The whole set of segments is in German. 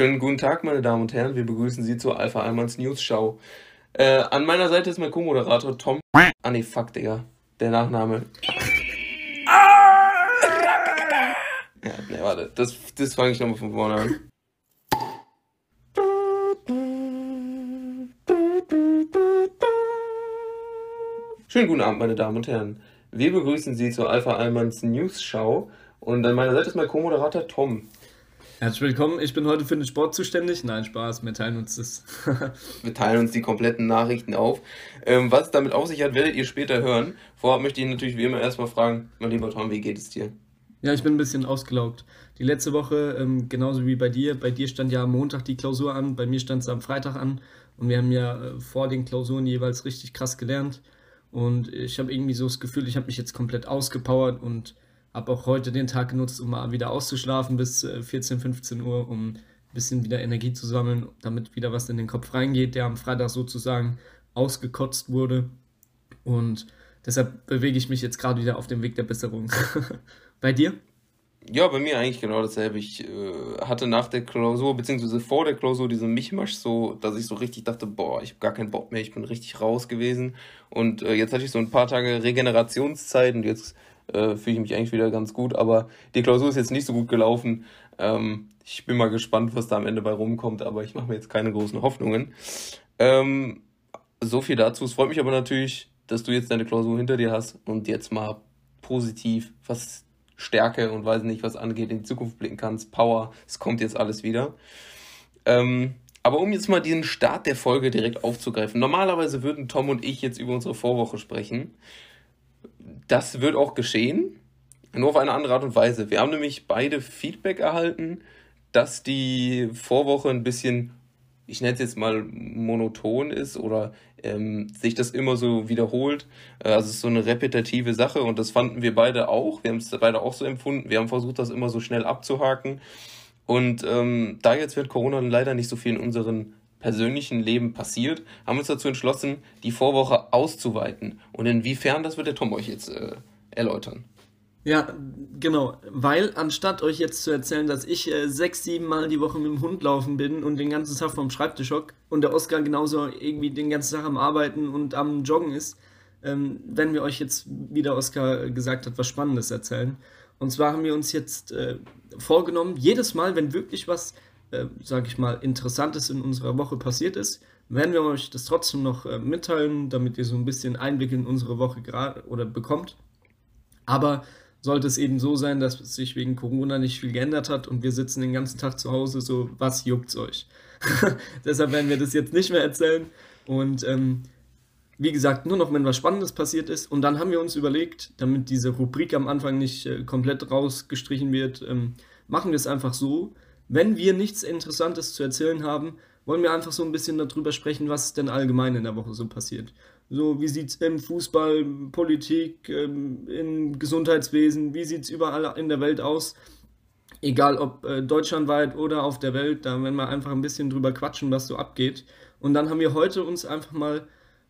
Schönen guten Tag, meine Damen und Herren. Wir begrüßen Sie zur Alpha Almans News Show. Äh, an meiner Seite ist mein Co-Moderator Tom. Ah, nee, fuck, Digga. Der Nachname. Ja, nee, warte. Das, das fange ich nochmal von vorne an. Schönen guten Abend, meine Damen und Herren. Wir begrüßen Sie zur Alpha Almans News Show. Und an meiner Seite ist mein Co-Moderator Tom. Herzlich willkommen, ich bin heute für den Sport zuständig. Nein, Spaß, wir teilen uns das. wir teilen uns die kompletten Nachrichten auf. Ähm, was es damit auf sich hat, werdet ihr später hören. Vorab möchte ich natürlich wie immer erstmal fragen, mein lieber Tom, wie geht es dir? Ja, ich bin ein bisschen ausgelaugt. Die letzte Woche, ähm, genauso wie bei dir, bei dir stand ja am Montag die Klausur an, bei mir stand es am Freitag an. Und wir haben ja äh, vor den Klausuren jeweils richtig krass gelernt. Und ich habe irgendwie so das Gefühl, ich habe mich jetzt komplett ausgepowert und habe auch heute den Tag genutzt, um mal wieder auszuschlafen bis 14, äh, 15 Uhr, um ein bisschen wieder Energie zu sammeln, damit wieder was in den Kopf reingeht, der am Freitag sozusagen ausgekotzt wurde. Und deshalb bewege ich mich jetzt gerade wieder auf dem Weg der Besserung. bei dir? Ja, bei mir eigentlich genau dasselbe. Ich äh, hatte nach der Klausur, beziehungsweise vor der Klausur, diesen Mischmasch so, dass ich so richtig dachte, boah, ich habe gar keinen Bock mehr, ich bin richtig raus gewesen. Und äh, jetzt hatte ich so ein paar Tage Regenerationszeit und jetzt äh, fühle ich mich eigentlich wieder ganz gut. Aber die Klausur ist jetzt nicht so gut gelaufen. Ähm, ich bin mal gespannt, was da am Ende bei rumkommt, aber ich mache mir jetzt keine großen Hoffnungen. Ähm, so viel dazu. Es freut mich aber natürlich, dass du jetzt deine Klausur hinter dir hast und jetzt mal positiv, was Stärke und weiß nicht, was angeht, in die Zukunft blicken kannst. Power, es kommt jetzt alles wieder. Ähm, aber um jetzt mal diesen Start der Folge direkt aufzugreifen. Normalerweise würden Tom und ich jetzt über unsere Vorwoche sprechen. Das wird auch geschehen, nur auf eine andere Art und Weise. Wir haben nämlich beide Feedback erhalten, dass die Vorwoche ein bisschen, ich nenne es jetzt mal monoton ist oder ähm, sich das immer so wiederholt. Äh, also es ist so eine repetitive Sache und das fanden wir beide auch. Wir haben es beide auch so empfunden. Wir haben versucht, das immer so schnell abzuhaken. Und ähm, da jetzt wird Corona leider nicht so viel in unseren persönlichen Leben passiert, haben uns dazu entschlossen, die Vorwoche auszuweiten. Und inwiefern, das wird der Tom euch jetzt äh, erläutern. Ja, genau. Weil anstatt euch jetzt zu erzählen, dass ich äh, sechs, sieben Mal die Woche mit dem Hund laufen bin und den ganzen Tag vom Schreibtisch hock und der Oskar genauso irgendwie den ganzen Tag am Arbeiten und am Joggen ist, ähm, werden wir euch jetzt, wie der Oskar gesagt hat, was Spannendes erzählen. Und zwar haben wir uns jetzt äh, vorgenommen, jedes Mal, wenn wirklich was äh, sage ich mal, Interessantes in unserer Woche passiert ist, werden wir euch das trotzdem noch äh, mitteilen, damit ihr so ein bisschen Einblick in unsere Woche gerade oder bekommt. Aber sollte es eben so sein, dass sich wegen Corona nicht viel geändert hat und wir sitzen den ganzen Tag zu Hause, so was juckt's euch? Deshalb werden wir das jetzt nicht mehr erzählen. Und ähm, wie gesagt, nur noch, wenn was Spannendes passiert ist. Und dann haben wir uns überlegt, damit diese Rubrik am Anfang nicht äh, komplett rausgestrichen wird, ähm, machen wir es einfach so, wenn wir nichts Interessantes zu erzählen haben, wollen wir einfach so ein bisschen darüber sprechen, was denn allgemein in der Woche so passiert. So, wie sieht es im Fußball, Politik, ähm, im Gesundheitswesen, wie sieht es überall in der Welt aus? Egal ob äh, deutschlandweit oder auf der Welt, da werden wir einfach ein bisschen drüber quatschen, was so abgeht. Und dann haben wir heute uns einfach mal,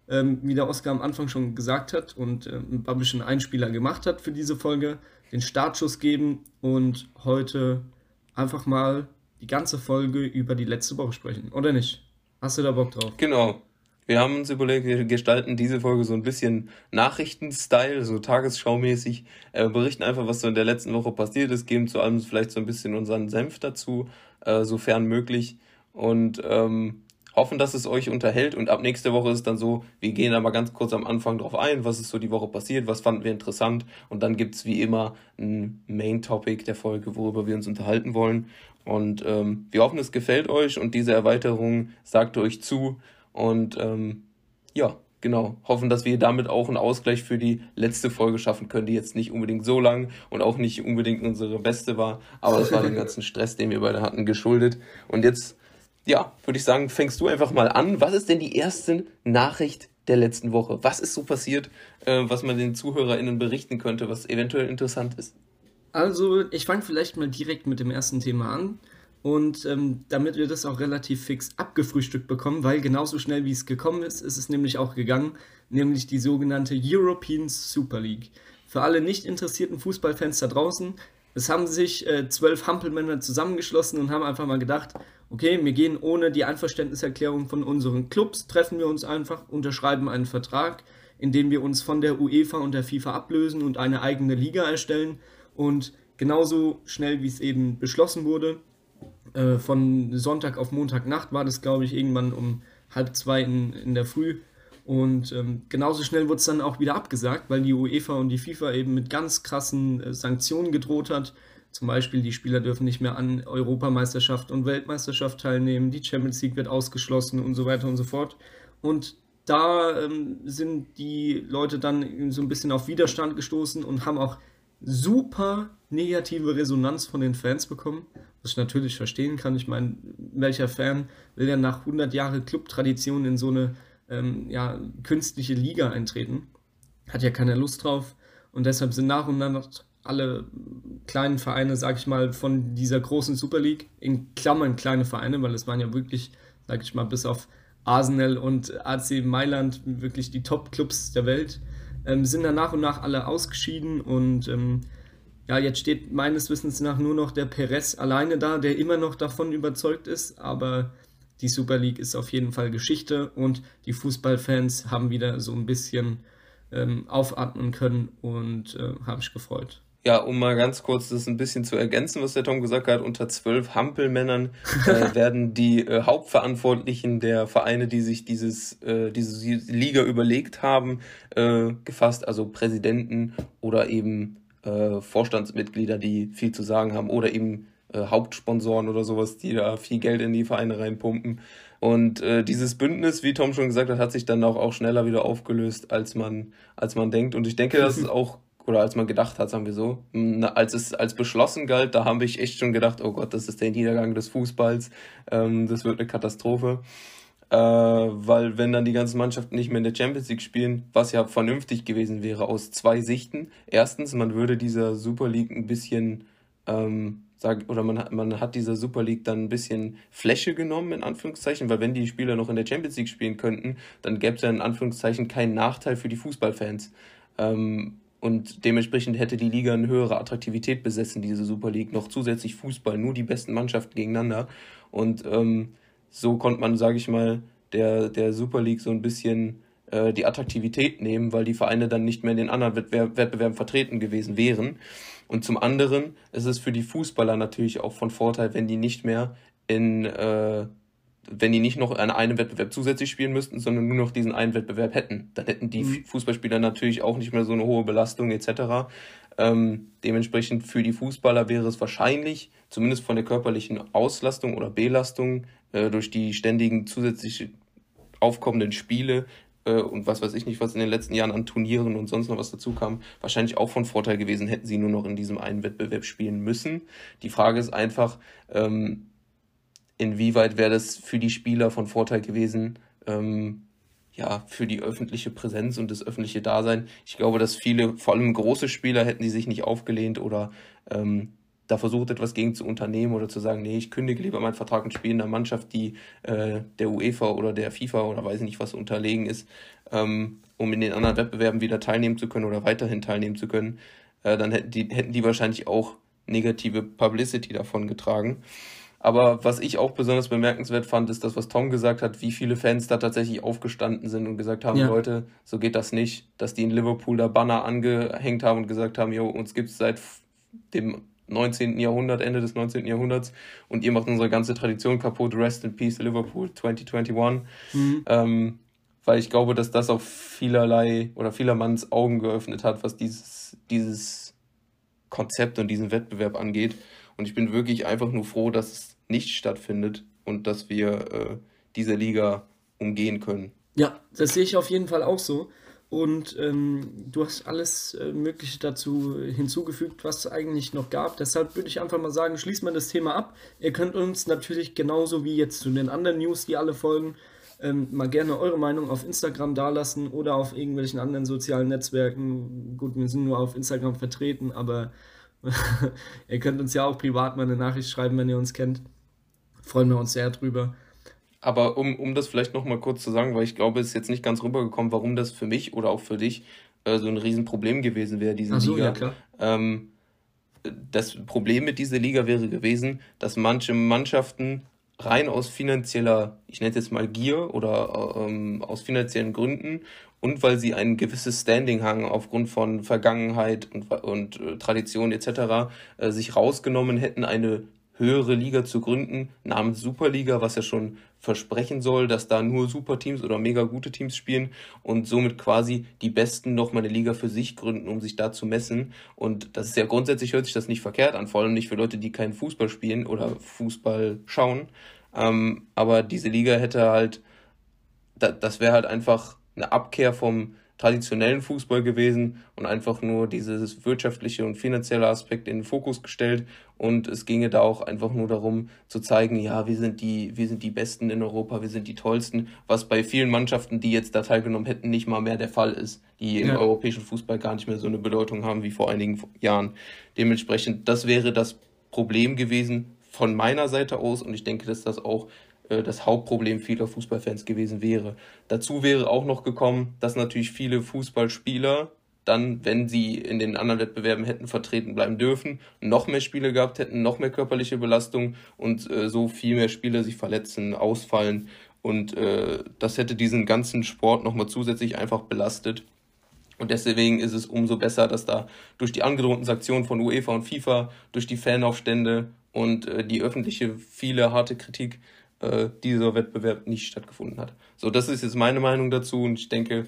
ähm, wie der Oskar am Anfang schon gesagt hat und äh, ein bisschen Einspieler gemacht hat für diese Folge, den Startschuss geben und heute einfach mal die ganze Folge über die letzte Woche sprechen, oder nicht? Hast du da Bock drauf? Genau. Wir haben uns überlegt, wir gestalten diese Folge so ein bisschen Nachrichten-Style, so tagesschaumäßig, äh, berichten einfach, was so in der letzten Woche passiert ist, geben zu allem vielleicht so ein bisschen unseren Senf dazu, äh, sofern möglich. Und ähm, hoffen, dass es euch unterhält. Und ab nächste Woche ist es dann so, wir gehen da mal ganz kurz am Anfang drauf ein, was ist so die Woche passiert, was fanden wir interessant. Und dann gibt es wie immer ein Main-Topic der Folge, worüber wir uns unterhalten wollen. Und ähm, wir hoffen, es gefällt euch und diese Erweiterung sagt euch zu. Und ähm, ja, genau, hoffen, dass wir damit auch einen Ausgleich für die letzte Folge schaffen können, die jetzt nicht unbedingt so lang und auch nicht unbedingt unsere beste war, aber es war den ganzen Stress, den wir beide hatten, geschuldet. Und jetzt ja, würde ich sagen, fängst du einfach mal an. Was ist denn die erste Nachricht der letzten Woche? Was ist so passiert, äh, was man den ZuhörerInnen berichten könnte, was eventuell interessant ist? Also, ich fange vielleicht mal direkt mit dem ersten Thema an. Und ähm, damit wir das auch relativ fix abgefrühstückt bekommen, weil genauso schnell wie es gekommen ist, ist es nämlich auch gegangen, nämlich die sogenannte European Super League. Für alle nicht interessierten Fußballfans da draußen, Es haben sich äh, zwölf Hampelmänner zusammengeschlossen und haben einfach mal gedacht, okay, wir gehen ohne die Einverständniserklärung von unseren Clubs, treffen wir uns einfach, unterschreiben einen Vertrag, in dem wir uns von der UEFA und der FIFA ablösen und eine eigene Liga erstellen. Und genauso schnell, wie es eben beschlossen wurde, äh, von Sonntag auf Montagnacht war das, glaube ich, irgendwann um halb zwei in, in der Früh. Und ähm, genauso schnell wurde es dann auch wieder abgesagt, weil die UEFA und die FIFA eben mit ganz krassen äh, Sanktionen gedroht hat. Zum Beispiel, die Spieler dürfen nicht mehr an Europameisterschaft und Weltmeisterschaft teilnehmen, die Champions League wird ausgeschlossen und so weiter und so fort. Und da ähm, sind die Leute dann so ein bisschen auf Widerstand gestoßen und haben auch super negative Resonanz von den Fans bekommen, was ich natürlich verstehen kann. Ich meine, welcher Fan will ja nach 100 Jahren Clubtradition in so eine ähm, ja, künstliche Liga eintreten? Hat ja keiner Lust drauf und deshalb sind nach und nach alle kleinen Vereine, sag ich mal, von dieser großen Super League, in Klammern kleine Vereine, weil es waren ja wirklich, sag ich mal, bis auf Arsenal und AC Mailand wirklich die Top-Clubs der Welt, ähm, sind dann nach und nach alle ausgeschieden und ähm, ja, jetzt steht meines Wissens nach nur noch der Perez alleine da, der immer noch davon überzeugt ist, aber die Super League ist auf jeden Fall Geschichte und die Fußballfans haben wieder so ein bisschen ähm, aufatmen können und äh, haben mich gefreut. Ja, um mal ganz kurz das ein bisschen zu ergänzen, was der Tom gesagt hat, unter zwölf Hampelmännern äh, werden die äh, Hauptverantwortlichen der Vereine, die sich dieses, äh, diese Liga überlegt haben, äh, gefasst, also Präsidenten oder eben äh, Vorstandsmitglieder, die viel zu sagen haben oder eben äh, Hauptsponsoren oder sowas, die da viel Geld in die Vereine reinpumpen. Und äh, dieses Bündnis, wie Tom schon gesagt hat, hat sich dann auch, auch schneller wieder aufgelöst, als man, als man denkt. Und ich denke, das ist auch oder als man gedacht hat, sagen wir so, als es als beschlossen galt, da habe ich echt schon gedacht, oh Gott, das ist der Niedergang des Fußballs, ähm, das wird eine Katastrophe. Äh, weil wenn dann die ganzen Mannschaften nicht mehr in der Champions League spielen, was ja vernünftig gewesen wäre aus zwei Sichten. Erstens, man würde dieser Super League ein bisschen, ähm, sag, oder man hat, man hat dieser Super League dann ein bisschen Fläche genommen, in Anführungszeichen, weil wenn die Spieler noch in der Champions League spielen könnten, dann gäbe es ja in Anführungszeichen keinen Nachteil für die Fußballfans. Ähm, und dementsprechend hätte die Liga eine höhere Attraktivität besessen, diese Super League. Noch zusätzlich Fußball, nur die besten Mannschaften gegeneinander. Und ähm, so konnte man, sage ich mal, der, der Super League so ein bisschen äh, die Attraktivität nehmen, weil die Vereine dann nicht mehr in den anderen Wettbewerb, Wettbewerben vertreten gewesen wären. Und zum anderen ist es für die Fußballer natürlich auch von Vorteil, wenn die nicht mehr in äh, wenn die nicht noch an einem Wettbewerb zusätzlich spielen müssten, sondern nur noch diesen einen Wettbewerb hätten. Dann hätten die mhm. Fußballspieler natürlich auch nicht mehr so eine hohe Belastung etc. Ähm, dementsprechend für die Fußballer wäre es wahrscheinlich, zumindest von der körperlichen Auslastung oder Belastung, äh, durch die ständigen zusätzlich aufkommenden Spiele äh, und was weiß ich nicht, was in den letzten Jahren an Turnieren und sonst noch was dazu kam, wahrscheinlich auch von Vorteil gewesen, hätten sie nur noch in diesem einen Wettbewerb spielen müssen. Die Frage ist einfach, ähm, inwieweit wäre das für die Spieler von Vorteil gewesen, ähm, ja, für die öffentliche Präsenz und das öffentliche Dasein. Ich glaube, dass viele, vor allem große Spieler, hätten die sich nicht aufgelehnt oder ähm, da versucht, etwas gegen zu unternehmen oder zu sagen, nee, ich kündige lieber meinen Vertrag und spiele in einer Mannschaft, die äh, der UEFA oder der FIFA oder weiß ich nicht was unterlegen ist, ähm, um in den anderen Wettbewerben wieder teilnehmen zu können oder weiterhin teilnehmen zu können, äh, dann hätten die, hätten die wahrscheinlich auch negative Publicity davon getragen. Aber was ich auch besonders bemerkenswert fand, ist das, was Tom gesagt hat, wie viele Fans da tatsächlich aufgestanden sind und gesagt haben, ja. Leute, so geht das nicht. Dass die in Liverpool da Banner angehängt haben und gesagt haben, jo, uns gibt es seit dem 19. Jahrhundert, Ende des 19. Jahrhunderts und ihr macht unsere ganze Tradition kaputt. Rest in Peace Liverpool 2021. Mhm. Ähm, weil ich glaube, dass das auch vielerlei oder vielermanns Augen geöffnet hat, was dieses, dieses Konzept und diesen Wettbewerb angeht. Und ich bin wirklich einfach nur froh, dass es nicht stattfindet und dass wir äh, diese Liga umgehen können. Ja, das sehe ich auf jeden Fall auch so. Und ähm, du hast alles äh, Mögliche dazu hinzugefügt, was es eigentlich noch gab. Deshalb würde ich einfach mal sagen, schließt mal das Thema ab. Ihr könnt uns natürlich genauso wie jetzt zu den anderen News, die alle folgen, ähm, mal gerne eure Meinung auf Instagram dalassen oder auf irgendwelchen anderen sozialen Netzwerken. Gut, wir sind nur auf Instagram vertreten, aber ihr könnt uns ja auch privat mal eine Nachricht schreiben, wenn ihr uns kennt. Freuen wir uns sehr drüber. Aber um, um das vielleicht nochmal kurz zu sagen, weil ich glaube, es ist jetzt nicht ganz rübergekommen, warum das für mich oder auch für dich äh, so ein Riesenproblem gewesen wäre, diese so, Liga. Ja, klar. Ähm, das Problem mit dieser Liga wäre gewesen, dass manche Mannschaften rein aus finanzieller, ich nenne es jetzt mal Gier oder ähm, aus finanziellen Gründen und weil sie ein gewisses Standing haben aufgrund von Vergangenheit und, und äh, Tradition etc. Äh, sich rausgenommen hätten, eine höhere Liga zu gründen, namens Superliga, was ja schon versprechen soll, dass da nur Superteams oder mega gute Teams spielen und somit quasi die Besten nochmal eine Liga für sich gründen, um sich da zu messen. Und das ist ja grundsätzlich, hört sich das nicht verkehrt an, vor allem nicht für Leute, die keinen Fußball spielen oder Fußball schauen. Ähm, aber diese Liga hätte halt, da, das wäre halt einfach eine Abkehr vom traditionellen Fußball gewesen und einfach nur dieses wirtschaftliche und finanzielle Aspekt in den Fokus gestellt. Und es ginge da auch einfach nur darum zu zeigen, ja, wir sind die, wir sind die Besten in Europa, wir sind die Tollsten, was bei vielen Mannschaften, die jetzt da teilgenommen hätten, nicht mal mehr der Fall ist, die im ja. europäischen Fußball gar nicht mehr so eine Bedeutung haben wie vor einigen Jahren. Dementsprechend, das wäre das Problem gewesen von meiner Seite aus und ich denke, dass das auch das Hauptproblem vieler Fußballfans gewesen wäre. Dazu wäre auch noch gekommen, dass natürlich viele Fußballspieler dann, wenn sie in den anderen Wettbewerben hätten vertreten bleiben dürfen, noch mehr Spiele gehabt hätten, noch mehr körperliche Belastung und äh, so viel mehr Spieler sich verletzen, ausfallen. Und äh, das hätte diesen ganzen Sport nochmal zusätzlich einfach belastet. Und deswegen ist es umso besser, dass da durch die angedrohten Sanktionen von UEFA und FIFA, durch die Fanaufstände und äh, die öffentliche viele harte Kritik äh, dieser Wettbewerb nicht stattgefunden hat. So, das ist jetzt meine Meinung dazu und ich denke,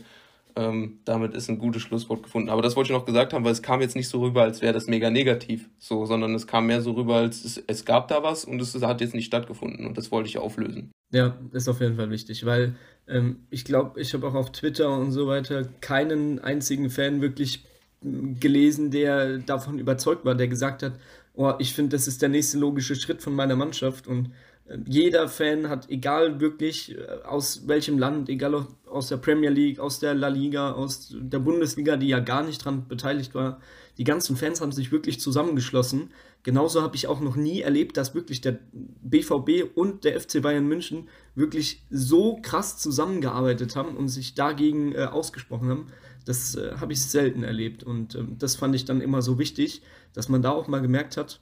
ähm, damit ist ein gutes Schlusswort gefunden. Aber das wollte ich noch gesagt haben, weil es kam jetzt nicht so rüber, als wäre das mega negativ, so, sondern es kam mehr so rüber, als es, es gab da was und es hat jetzt nicht stattgefunden und das wollte ich auflösen. Ja, ist auf jeden Fall wichtig, weil ähm, ich glaube, ich habe auch auf Twitter und so weiter keinen einzigen Fan wirklich gelesen, der davon überzeugt war, der gesagt hat, oh, ich finde, das ist der nächste logische Schritt von meiner Mannschaft und jeder Fan hat, egal wirklich äh, aus welchem Land, egal aus der Premier League, aus der La Liga, aus der Bundesliga, die ja gar nicht dran beteiligt war, die ganzen Fans haben sich wirklich zusammengeschlossen. Genauso habe ich auch noch nie erlebt, dass wirklich der BVB und der FC Bayern München wirklich so krass zusammengearbeitet haben und sich dagegen äh, ausgesprochen haben. Das äh, habe ich selten erlebt und äh, das fand ich dann immer so wichtig, dass man da auch mal gemerkt hat,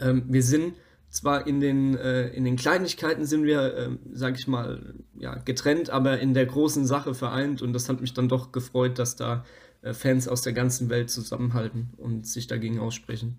ähm, wir sind zwar in den, äh, in den Kleinigkeiten sind wir, äh, sag ich mal, ja, getrennt, aber in der großen Sache vereint und das hat mich dann doch gefreut, dass da äh, Fans aus der ganzen Welt zusammenhalten und sich dagegen aussprechen.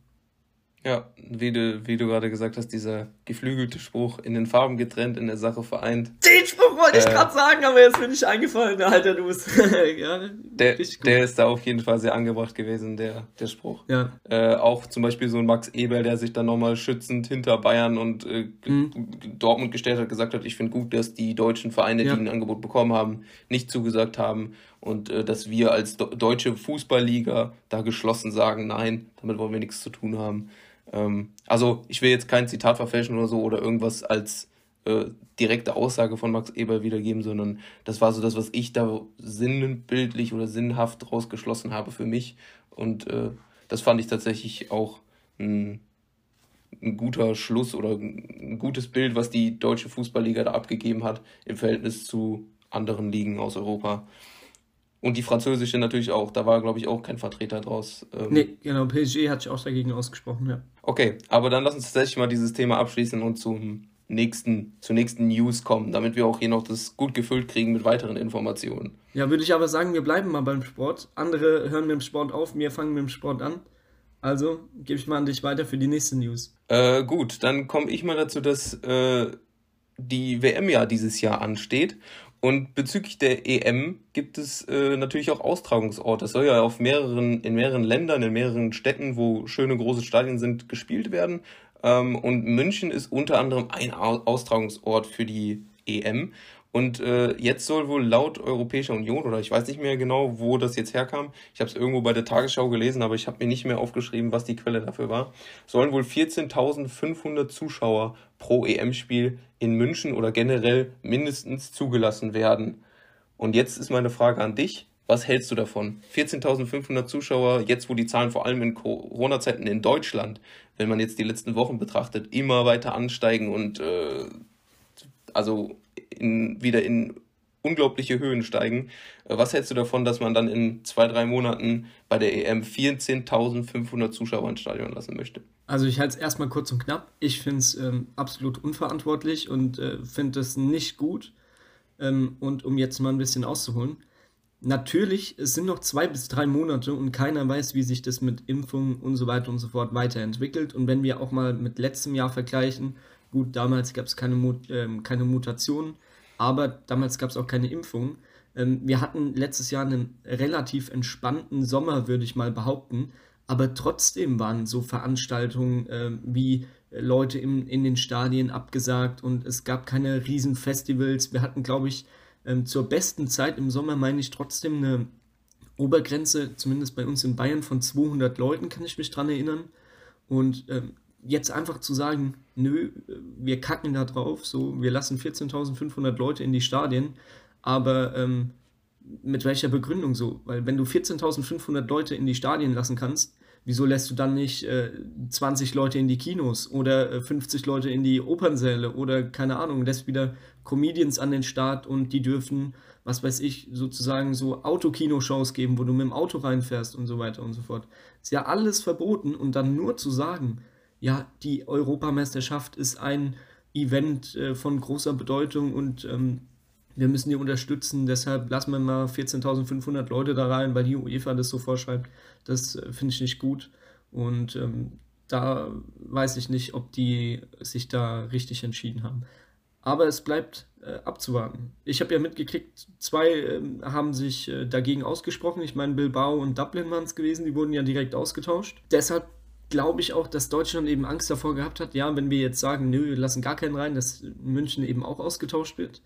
Ja, wie du, wie du gerade gesagt hast, dieser geflügelte Spruch in den Farben getrennt, in der Sache vereint. Den Spruch wollte ich äh, gerade sagen, aber jetzt bin ich eingefallen, Alter, du bist. ja, der, der ist da auf jeden Fall sehr angebracht gewesen, der, der Spruch. Ja. Äh, auch zum Beispiel so ein Max Eberl, der sich dann nochmal schützend hinter Bayern und äh, mhm. Dortmund gestellt hat, gesagt hat, ich finde gut, dass die deutschen Vereine, ja. die ein Angebot bekommen haben, nicht zugesagt haben und äh, dass wir als deutsche Fußballliga da geschlossen sagen, nein, damit wollen wir nichts zu tun haben. Ähm, also ich will jetzt kein Zitat verfälschen oder so oder irgendwas als äh, direkte Aussage von Max Eber wiedergeben, sondern das war so das, was ich da sinnbildlich oder sinnhaft rausgeschlossen habe für mich. Und äh, das fand ich tatsächlich auch ein, ein guter Schluss oder ein gutes Bild, was die deutsche Fußballliga da abgegeben hat im Verhältnis zu anderen Ligen aus Europa. Und die französische natürlich auch. Da war, glaube ich, auch kein Vertreter draus. Ähm nee, genau. PSG hat sich auch dagegen ausgesprochen, ja. Okay, aber dann lass uns tatsächlich mal dieses Thema abschließen und zum nächsten, zur nächsten News kommen, damit wir auch hier noch das gut gefüllt kriegen mit weiteren Informationen. Ja, würde ich aber sagen, wir bleiben mal beim Sport. Andere hören mit dem Sport auf, wir fangen mit dem Sport an. Also gebe ich mal an dich weiter für die nächste News. Äh, gut, dann komme ich mal dazu, dass äh, die WM ja dieses Jahr ansteht. Und bezüglich der EM gibt es äh, natürlich auch Austragungsorte. Es soll ja auf mehreren, in mehreren Ländern, in mehreren Städten, wo schöne große Stadien sind, gespielt werden. Ähm, und München ist unter anderem ein Austragungsort für die EM. Und äh, jetzt soll wohl laut Europäischer Union, oder ich weiß nicht mehr genau, wo das jetzt herkam, ich habe es irgendwo bei der Tagesschau gelesen, aber ich habe mir nicht mehr aufgeschrieben, was die Quelle dafür war, sollen wohl 14.500 Zuschauer pro EM-Spiel in München oder generell mindestens zugelassen werden. Und jetzt ist meine Frage an dich. Was hältst du davon? 14.500 Zuschauer, jetzt wo die Zahlen vor allem in Corona-Zeiten in Deutschland, wenn man jetzt die letzten Wochen betrachtet, immer weiter ansteigen und äh, also in, wieder in unglaubliche Höhen steigen. Äh, was hältst du davon, dass man dann in zwei, drei Monaten bei der EM 14.500 Zuschauer ins Stadion lassen möchte? Also ich halte es erstmal kurz und knapp. Ich finde es ähm, absolut unverantwortlich und äh, finde es nicht gut. Ähm, und um jetzt mal ein bisschen auszuholen. Natürlich, es sind noch zwei bis drei Monate und keiner weiß, wie sich das mit Impfungen und so weiter und so fort weiterentwickelt. Und wenn wir auch mal mit letztem Jahr vergleichen, gut, damals gab es keine, Mut, äh, keine Mutationen, aber damals gab es auch keine Impfung. Ähm, wir hatten letztes Jahr einen relativ entspannten Sommer, würde ich mal behaupten, aber trotzdem waren so Veranstaltungen äh, wie Leute in, in den Stadien abgesagt und es gab keine Riesenfestivals. Wir hatten, glaube ich, ähm, zur besten Zeit im Sommer, meine ich, trotzdem eine Obergrenze, zumindest bei uns in Bayern, von 200 Leuten, kann ich mich dran erinnern. Und ähm, jetzt einfach zu sagen, nö, wir kacken da drauf, so, wir lassen 14.500 Leute in die Stadien, aber ähm, mit welcher Begründung so? Weil wenn du 14.500 Leute in die Stadien lassen kannst, wieso lässt du dann nicht äh, 20 Leute in die Kinos oder äh, 50 Leute in die Opernsäle oder keine Ahnung, lässt wieder Comedians an den Start und die dürfen, was weiß ich, sozusagen so Autokinoshows geben, wo du mit dem Auto reinfährst und so weiter und so fort. Ist ja alles verboten und dann nur zu sagen, ja, die Europameisterschaft ist ein Event äh, von großer Bedeutung und ähm, wir müssen die unterstützen, deshalb lassen wir mal 14.500 Leute da rein, weil die UEFA das so vorschreibt. Das äh, finde ich nicht gut. Und ähm, da weiß ich nicht, ob die sich da richtig entschieden haben. Aber es bleibt äh, abzuwarten. Ich habe ja mitgekriegt, zwei äh, haben sich äh, dagegen ausgesprochen. Ich meine, Bilbao und Dublin waren es gewesen, die wurden ja direkt ausgetauscht. Deshalb glaube ich auch, dass Deutschland eben Angst davor gehabt hat, ja, wenn wir jetzt sagen, nö, wir lassen gar keinen rein, dass München eben auch ausgetauscht wird.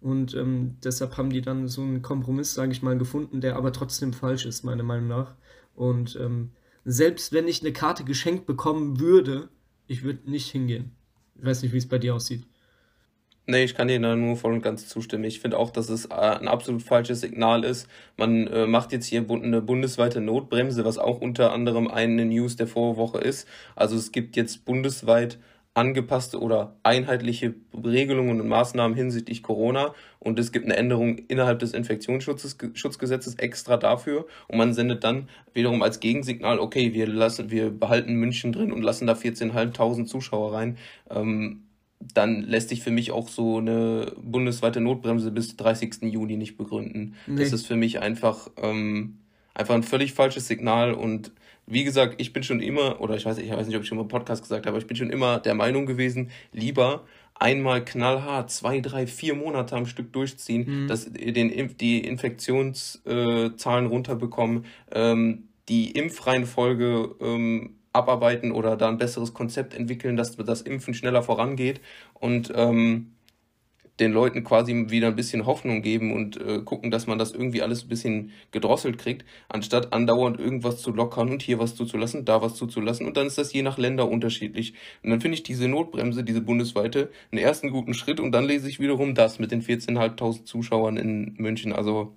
Und ähm, deshalb haben die dann so einen Kompromiss, sage ich mal, gefunden, der aber trotzdem falsch ist, meiner Meinung nach. Und ähm, selbst wenn ich eine Karte geschenkt bekommen würde, ich würde nicht hingehen. Ich weiß nicht, wie es bei dir aussieht. Nee, ich kann dir da nur voll und ganz zustimmen. Ich finde auch, dass es äh, ein absolut falsches Signal ist. Man äh, macht jetzt hier eine bundesweite Notbremse, was auch unter anderem eine News der Vorwoche ist. Also es gibt jetzt bundesweit angepasste oder einheitliche Regelungen und Maßnahmen hinsichtlich Corona und es gibt eine Änderung innerhalb des Infektionsschutzgesetzes extra dafür und man sendet dann wiederum als Gegensignal, okay, wir lassen, wir behalten München drin und lassen da 14.500 Zuschauer rein. Ähm, dann lässt sich für mich auch so eine bundesweite Notbremse bis 30. Juni nicht begründen. Nee. Das ist für mich einfach, ähm, einfach ein völlig falsches Signal und wie gesagt, ich bin schon immer, oder ich weiß, ich weiß nicht, ob ich schon mal im Podcast gesagt habe, aber ich bin schon immer der Meinung gewesen, lieber einmal knallhart zwei, drei, vier Monate am Stück durchziehen, mhm. dass den, die Infektionszahlen runterbekommen, ähm, die Impfreihenfolge ähm, abarbeiten oder da ein besseres Konzept entwickeln, dass das Impfen schneller vorangeht und ähm, den Leuten quasi wieder ein bisschen Hoffnung geben und äh, gucken, dass man das irgendwie alles ein bisschen gedrosselt kriegt, anstatt andauernd irgendwas zu lockern und hier was zuzulassen, da was zuzulassen. Und dann ist das je nach Länder unterschiedlich. Und dann finde ich diese Notbremse, diese bundesweite, einen ersten guten Schritt und dann lese ich wiederum das mit den 14.500 Zuschauern in München. Also,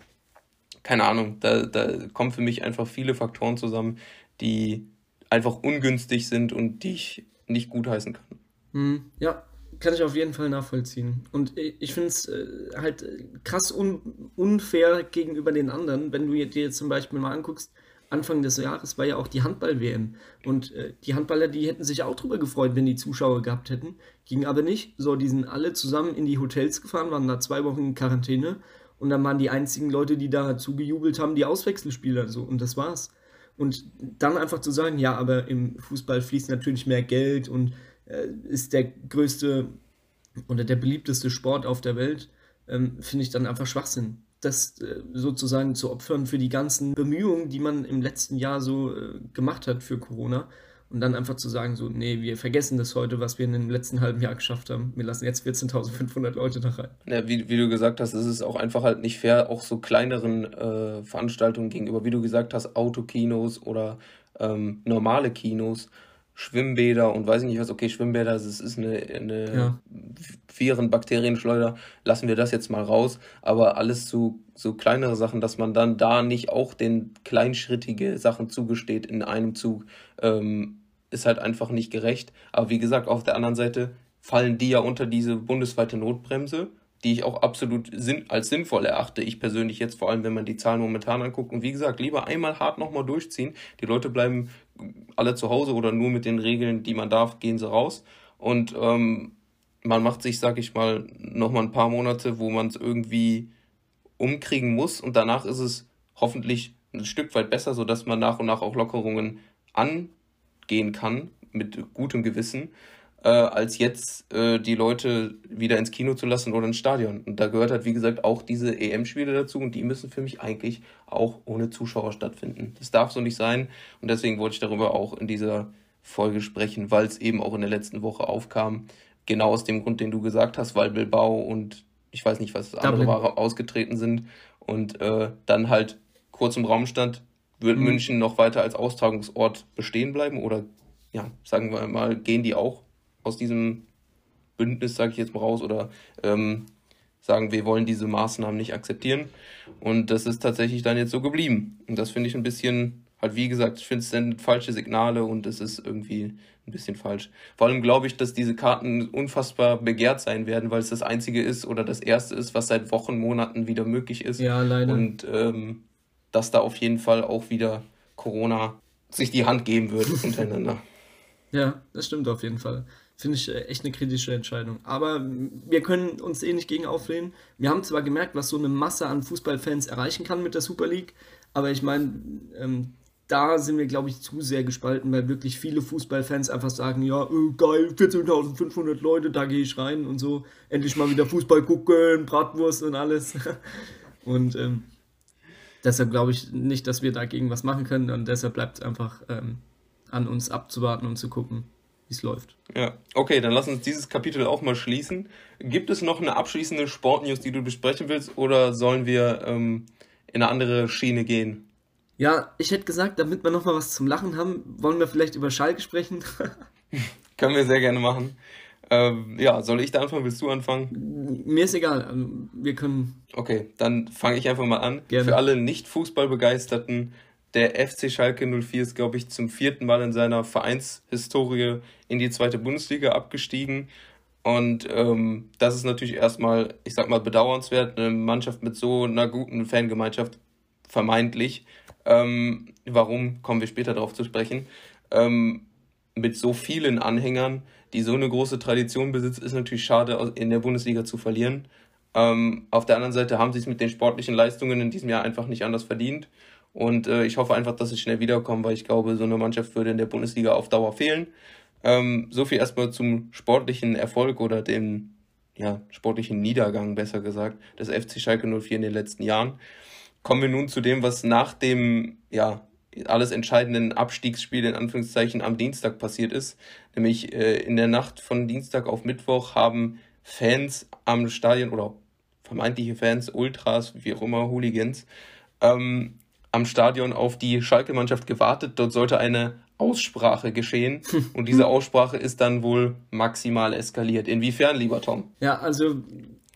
keine Ahnung, da, da kommen für mich einfach viele Faktoren zusammen, die einfach ungünstig sind und die ich nicht gutheißen kann. Hm, ja, kann ich auf jeden Fall nachvollziehen. Und ich finde es äh, halt krass un unfair gegenüber den anderen, wenn du dir jetzt zum Beispiel mal anguckst, Anfang des Jahres war ja auch die Handball-WM. Und äh, die Handballer, die hätten sich auch drüber gefreut, wenn die Zuschauer gehabt hätten. Ging aber nicht. So, die sind alle zusammen in die Hotels gefahren, waren da zwei Wochen in Quarantäne. Und dann waren die einzigen Leute, die da zugejubelt haben, die Auswechselspieler. So, und das war's. Und dann einfach zu sagen, ja, aber im Fußball fließt natürlich mehr Geld und äh, ist der größte oder der beliebteste Sport auf der Welt, ähm, finde ich dann einfach Schwachsinn. Das äh, sozusagen zu opfern für die ganzen Bemühungen, die man im letzten Jahr so äh, gemacht hat für Corona. Und dann einfach zu sagen, so, nee, wir vergessen das heute, was wir in dem letzten halben Jahr geschafft haben. Wir lassen jetzt 14.500 Leute da rein. Ja, wie, wie du gesagt hast, ist es auch einfach halt nicht fair, auch so kleineren äh, Veranstaltungen gegenüber, wie du gesagt hast, Autokinos oder ähm, normale Kinos Schwimmbäder und weiß ich nicht was, okay, Schwimmbäder, das ist eine, eine ja. Viren, Bakterienschleuder, lassen wir das jetzt mal raus, aber alles so, so kleinere Sachen, dass man dann da nicht auch den kleinschrittige Sachen zugesteht in einem Zug, ähm, ist halt einfach nicht gerecht. Aber wie gesagt, auf der anderen Seite fallen die ja unter diese bundesweite Notbremse die ich auch absolut sinn als sinnvoll erachte. Ich persönlich jetzt, vor allem wenn man die Zahlen momentan anguckt. Und wie gesagt, lieber einmal hart nochmal durchziehen. Die Leute bleiben alle zu Hause oder nur mit den Regeln, die man darf, gehen sie raus. Und ähm, man macht sich, sag ich mal, nochmal ein paar Monate, wo man es irgendwie umkriegen muss. Und danach ist es hoffentlich ein Stück weit besser, sodass man nach und nach auch Lockerungen angehen kann mit gutem Gewissen äh, als jetzt äh, die Leute wieder ins Kino zu lassen oder ins Stadion. Und da gehört halt, wie gesagt, auch diese EM-Spiele dazu und die müssen für mich eigentlich auch ohne Zuschauer stattfinden. Das darf so nicht sein und deswegen wollte ich darüber auch in dieser Folge sprechen, weil es eben auch in der letzten Woche aufkam. Genau aus dem Grund, den du gesagt hast, weil Bilbao und ich weiß nicht, was das andere war, ausgetreten sind und äh, dann halt kurz im Raum stand, wird mhm. München noch weiter als Austragungsort bestehen bleiben oder ja, sagen wir mal, gehen die auch aus diesem Bündnis, sage ich jetzt mal raus, oder ähm, sagen, wir wollen diese Maßnahmen nicht akzeptieren. Und das ist tatsächlich dann jetzt so geblieben. Und das finde ich ein bisschen, halt wie gesagt, ich finde es sind falsche Signale und es ist irgendwie ein bisschen falsch. Vor allem glaube ich, dass diese Karten unfassbar begehrt sein werden, weil es das einzige ist oder das erste ist, was seit Wochen, Monaten wieder möglich ist. Ja, leider. Und ähm, dass da auf jeden Fall auch wieder Corona sich die Hand geben wird untereinander. Ja, das stimmt auf jeden Fall. Finde ich äh, echt eine kritische Entscheidung. Aber wir können uns eh nicht gegen auflehnen. Wir haben zwar gemerkt, was so eine Masse an Fußballfans erreichen kann mit der Super League, aber ich meine, ähm, da sind wir, glaube ich, zu sehr gespalten, weil wirklich viele Fußballfans einfach sagen, ja, äh, geil, 14.500 Leute, da gehe ich rein und so, endlich mal wieder Fußball gucken, Bratwurst und alles. und ähm, deshalb glaube ich nicht, dass wir dagegen was machen können und deshalb bleibt es einfach ähm, an uns abzuwarten und zu gucken wie es läuft. Ja, okay, dann lass uns dieses Kapitel auch mal schließen. Gibt es noch eine abschließende Sportnews, die du besprechen willst, oder sollen wir ähm, in eine andere Schiene gehen? Ja, ich hätte gesagt, damit wir nochmal was zum Lachen haben, wollen wir vielleicht über Schalke sprechen. Können wir sehr gerne machen. Ähm, ja, soll ich da anfangen? Willst du anfangen? Mir ist egal. Also, wir können. Okay, dann fange ich einfach mal an. Gerne. Für alle nicht Fußballbegeisterten, der FC Schalke 04 ist, glaube ich, zum vierten Mal in seiner Vereinshistorie in die zweite Bundesliga abgestiegen. Und ähm, das ist natürlich erstmal, ich sag mal, bedauernswert, eine Mannschaft mit so einer guten Fangemeinschaft, vermeintlich. Ähm, warum, kommen wir später darauf zu sprechen. Ähm, mit so vielen Anhängern, die so eine große Tradition besitzt, ist natürlich schade, in der Bundesliga zu verlieren. Ähm, auf der anderen Seite haben sie es mit den sportlichen Leistungen in diesem Jahr einfach nicht anders verdient. Und äh, ich hoffe einfach, dass sie schnell wiederkommen, weil ich glaube, so eine Mannschaft würde in der Bundesliga auf Dauer fehlen. Ähm, so viel erstmal zum sportlichen Erfolg oder dem ja, sportlichen Niedergang, besser gesagt, des FC Schalke 04 in den letzten Jahren. Kommen wir nun zu dem, was nach dem ja, alles entscheidenden Abstiegsspiel in Anführungszeichen am Dienstag passiert ist. Nämlich äh, in der Nacht von Dienstag auf Mittwoch haben Fans am Stadion oder vermeintliche Fans, Ultras, wie auch immer, Hooligans, ähm, am Stadion auf die Schalke-Mannschaft gewartet. Dort sollte eine Aussprache geschehen und diese Aussprache ist dann wohl maximal eskaliert. Inwiefern, lieber Tom? Ja, also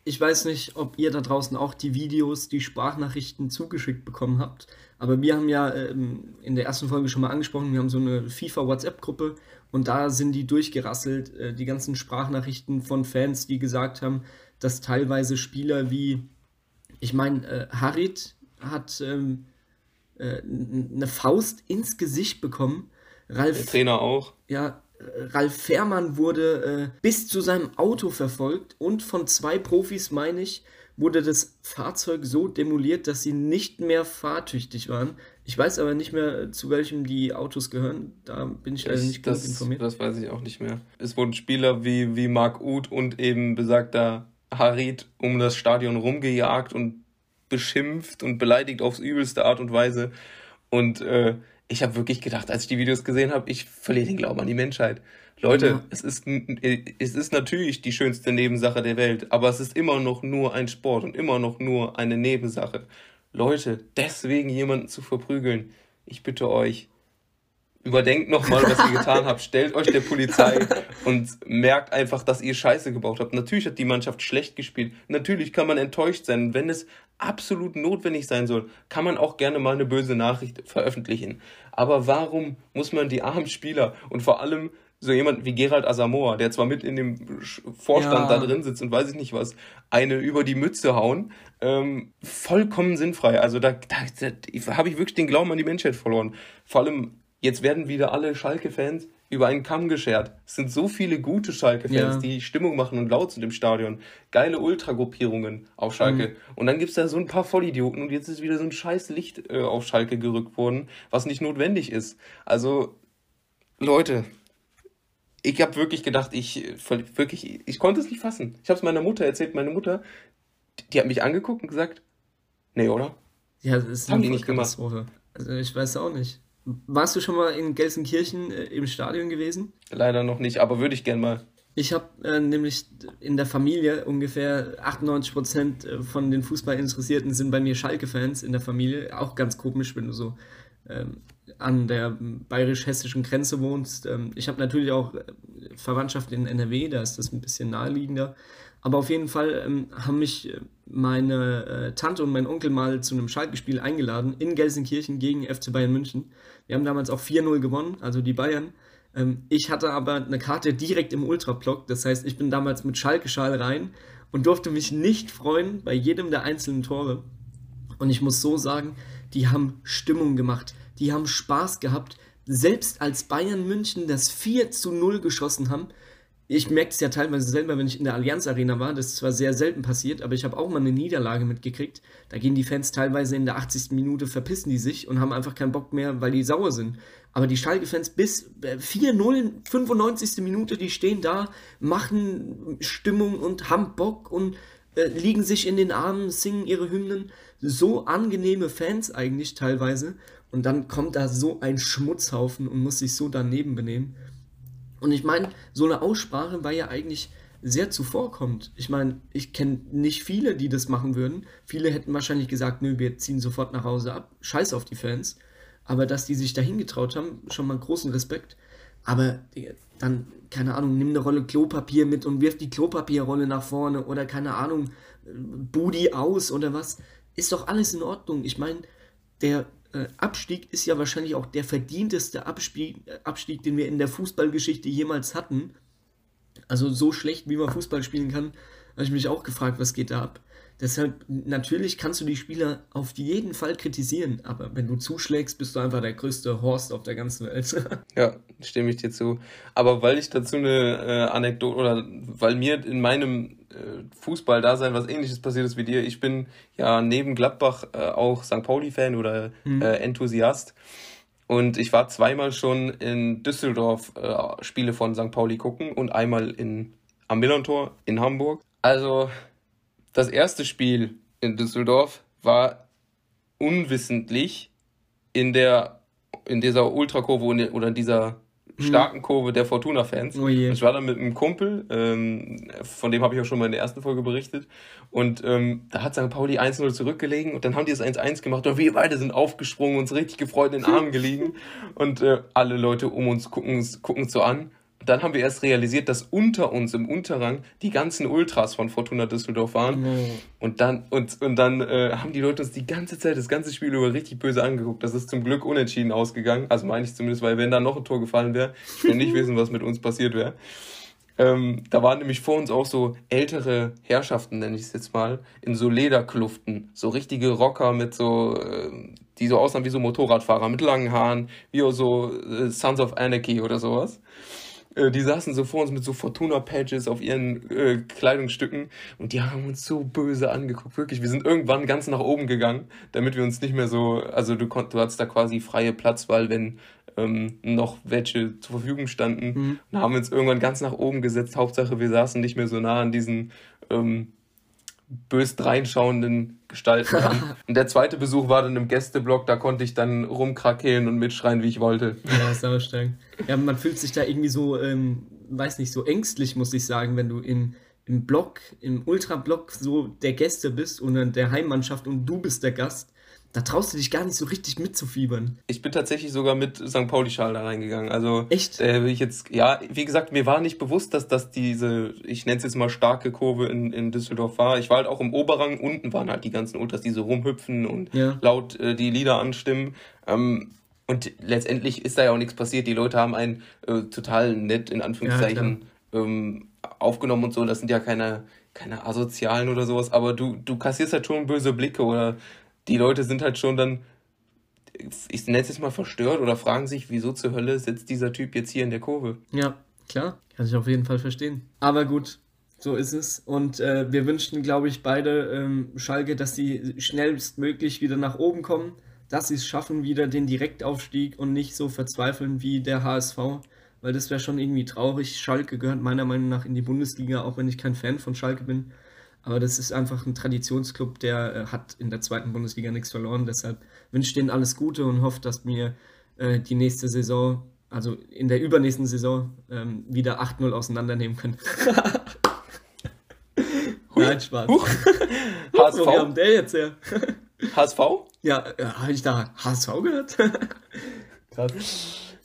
ich weiß nicht, ob ihr da draußen auch die Videos, die Sprachnachrichten zugeschickt bekommen habt, aber wir haben ja ähm, in der ersten Folge schon mal angesprochen, wir haben so eine FIFA-WhatsApp-Gruppe und da sind die durchgerasselt, äh, die ganzen Sprachnachrichten von Fans, die gesagt haben, dass teilweise Spieler wie, ich meine, äh, Harit hat ähm, äh, eine Faust ins Gesicht bekommen. Ralf, Der Trainer auch. Ja, Ralf Fährmann wurde äh, bis zu seinem Auto verfolgt und von zwei Profis, meine ich, wurde das Fahrzeug so demoliert, dass sie nicht mehr fahrtüchtig waren. Ich weiß aber nicht mehr, zu welchem die Autos gehören. Da bin ich leider nicht das, informiert. Das weiß ich auch nicht mehr. Es wurden Spieler wie, wie Marc Uth und eben besagter Harid um das Stadion rumgejagt und beschimpft und beleidigt aufs übelste Art und Weise. Und äh, ich habe wirklich gedacht, als ich die Videos gesehen habe, ich verliere den Glauben an die Menschheit. Leute, ja. es, ist, es ist natürlich die schönste Nebensache der Welt, aber es ist immer noch nur ein Sport und immer noch nur eine Nebensache. Leute, deswegen jemanden zu verprügeln, ich bitte euch, überdenkt nochmal, was ihr getan habt. Stellt euch der Polizei und merkt einfach, dass ihr Scheiße gebaut habt. Natürlich hat die Mannschaft schlecht gespielt. Natürlich kann man enttäuscht sein. Wenn es absolut notwendig sein soll, kann man auch gerne mal eine böse Nachricht veröffentlichen. Aber warum muss man die armen Spieler und vor allem so jemand wie Gerald Asamoah, der zwar mit in dem Vorstand ja. da drin sitzt und weiß ich nicht was, eine über die Mütze hauen, ähm, vollkommen sinnfrei. Also da, da, da habe ich wirklich den Glauben an die Menschheit verloren. Vor allem, jetzt werden wieder alle Schalke-Fans über einen Kamm geschert. Es sind so viele gute Schalke-Fans, ja. die Stimmung machen und laut sind im Stadion. Geile Ultragruppierungen auf Schalke. Mhm. Und dann gibt's da so ein paar Vollidioten und jetzt ist wieder so ein scheiß Licht äh, auf Schalke gerückt worden, was nicht notwendig ist. Also, Leute, ich habe wirklich gedacht, ich wirklich, ich konnte es nicht fassen. Ich habe es meiner Mutter erzählt. Meine Mutter, die hat mich angeguckt und gesagt, nee, oder? Ja, das ist Haben die nicht gemacht. Also ich weiß auch nicht. Warst du schon mal in Gelsenkirchen äh, im Stadion gewesen? Leider noch nicht, aber würde ich gern mal. Ich habe äh, nämlich in der Familie ungefähr 98 Prozent äh, von den Fußballinteressierten sind bei mir Schalke-Fans in der Familie. Auch ganz komisch, wenn du so ähm, an der bayerisch-hessischen Grenze wohnst. Ähm, ich habe natürlich auch äh, Verwandtschaft in NRW, da ist das ein bisschen naheliegender. Aber auf jeden Fall ähm, haben mich äh, meine äh, Tante und mein Onkel mal zu einem Schalke-Spiel eingeladen in Gelsenkirchen gegen FC Bayern München. Wir haben damals auch 4-0 gewonnen, also die Bayern. Ähm, ich hatte aber eine Karte direkt im Ultrablock, das heißt, ich bin damals mit Schalke-Schal rein und durfte mich nicht freuen bei jedem der einzelnen Tore. Und ich muss so sagen, die haben Stimmung gemacht, die haben Spaß gehabt. Selbst als Bayern München das 4 zu 0 geschossen haben, ich merke es ja teilweise selber, wenn ich in der Allianz Arena war, das ist zwar sehr selten passiert, aber ich habe auch mal eine Niederlage mitgekriegt. Da gehen die Fans teilweise in der 80. Minute, verpissen die sich und haben einfach keinen Bock mehr, weil die sauer sind. Aber die Schalke-Fans bis 4-0, äh, 95. Minute, die stehen da, machen Stimmung und haben Bock und äh, liegen sich in den Armen, singen ihre Hymnen. So angenehme Fans eigentlich teilweise. Und dann kommt da so ein Schmutzhaufen und muss sich so daneben benehmen. Und ich meine, so eine Aussprache war ja eigentlich sehr zuvorkommend. Ich meine, ich kenne nicht viele, die das machen würden. Viele hätten wahrscheinlich gesagt, nö, wir ziehen sofort nach Hause ab. Scheiß auf die Fans. Aber dass die sich dahin getraut haben, schon mal großen Respekt. Aber dann, keine Ahnung, nimm eine Rolle Klopapier mit und wirf die Klopapierrolle nach vorne oder keine Ahnung, Budi aus oder was. Ist doch alles in Ordnung. Ich meine, der Abstieg ist ja wahrscheinlich auch der verdienteste Abstieg, Abstieg, den wir in der Fußballgeschichte jemals hatten. Also so schlecht, wie man Fußball spielen kann, habe ich mich auch gefragt, was geht da ab. Deshalb, natürlich kannst du die Spieler auf jeden Fall kritisieren, aber wenn du zuschlägst, bist du einfach der größte Horst auf der ganzen Welt. ja, stimme ich dir zu. Aber weil ich dazu eine äh, Anekdote oder weil mir in meinem äh, Fußball-Dasein was ähnliches passiert ist wie dir, ich bin ja neben Gladbach äh, auch St. Pauli-Fan oder mhm. äh, Enthusiast. Und ich war zweimal schon in Düsseldorf äh, Spiele von St. Pauli gucken und einmal in, am Millantor in Hamburg. Also das erste Spiel in Düsseldorf war unwissentlich in der in dieser Ultrakurve oder in dieser hm. starken Kurve der Fortuna-Fans. Oh ich war da mit einem Kumpel, ähm, von dem habe ich auch schon mal in der ersten Folge berichtet. Und ähm, da hat St. Pauli 1-0 zurückgelegen und dann haben die es 1-1 gemacht und wir beide sind aufgesprungen, uns richtig gefreut in den Armen gelegen. Und äh, alle Leute um uns gucken gucken so an dann haben wir erst realisiert, dass unter uns im Unterrang die ganzen Ultras von Fortuna Düsseldorf waren. Mhm. Und dann, und, und dann äh, haben die Leute uns die ganze Zeit, das ganze Spiel über richtig böse angeguckt. Das ist zum Glück unentschieden ausgegangen. Also meine ich zumindest, weil wenn da noch ein Tor gefallen wäre, ich will nicht wissen, was mit uns passiert wäre. Ähm, da waren nämlich vor uns auch so ältere Herrschaften, nenne ich es jetzt mal, in so Lederkluften. So richtige Rocker mit so, äh, die so aussahen wie so Motorradfahrer mit langen Haaren, wie auch so äh, Sons of Anarchy oder sowas. Äh, die saßen so vor uns mit so Fortuna-Patches auf ihren äh, Kleidungsstücken und die haben uns so böse angeguckt. Wirklich, wir sind irgendwann ganz nach oben gegangen, damit wir uns nicht mehr so, also du, konnt, du hattest da quasi freie Platzwahl, wenn ähm, noch welche zur Verfügung standen. Mhm. Dann haben wir uns irgendwann ganz nach oben gesetzt. Hauptsache, wir saßen nicht mehr so nah an diesen ähm, bös reinschauenden Gestalten an. Und der zweite Besuch war dann im Gästeblock, da konnte ich dann rumkrakehlen und mitschreien, wie ich wollte. Ja, ist aber stark. Ja, man fühlt sich da irgendwie so, ähm, weiß nicht, so ängstlich, muss ich sagen, wenn du in, im Block, im Ultra-Block so der Gäste bist und der Heimmannschaft und du bist der Gast da traust du dich gar nicht so richtig mitzufiebern. Ich bin tatsächlich sogar mit St. Pauli-Schal da reingegangen. Also echt? Äh, ich jetzt, ja, wie gesagt, mir war nicht bewusst, dass das diese, ich nenne es jetzt mal starke Kurve in, in Düsseldorf war. Ich war halt auch im Oberrang, unten waren halt die ganzen Ultras, die so rumhüpfen und ja. laut äh, die Lieder anstimmen. Ähm, Und letztendlich ist da ja auch nichts passiert. Die Leute haben einen äh, total nett, in Anführungszeichen, ja, ähm, aufgenommen und so. Das sind ja keine, keine Asozialen oder sowas, aber du, du kassierst halt schon böse Blicke oder die Leute sind halt schon dann, ich nenne es jetzt mal verstört oder fragen sich, wieso zur Hölle sitzt dieser Typ jetzt hier in der Kurve? Ja, klar, kann ich auf jeden Fall verstehen. Aber gut, so ist es. Und äh, wir wünschen, glaube ich, beide ähm, Schalke, dass sie schnellstmöglich wieder nach oben kommen, dass sie es schaffen, wieder den Direktaufstieg und nicht so verzweifeln wie der HSV weil das wäre schon irgendwie traurig. Schalke gehört meiner Meinung nach in die Bundesliga, auch wenn ich kein Fan von Schalke bin. Aber das ist einfach ein Traditionsclub, der äh, hat in der zweiten Bundesliga nichts verloren. Deshalb wünsche ich denen alles Gute und hoffe, dass mir äh, die nächste Saison, also in der übernächsten Saison, ähm, wieder 8-0 auseinandernehmen können. Nein, Spaß. Huch. HSV? Wo haben der jetzt her? HSV? Ja, ja äh, habe ich da HSV gehört? Krass.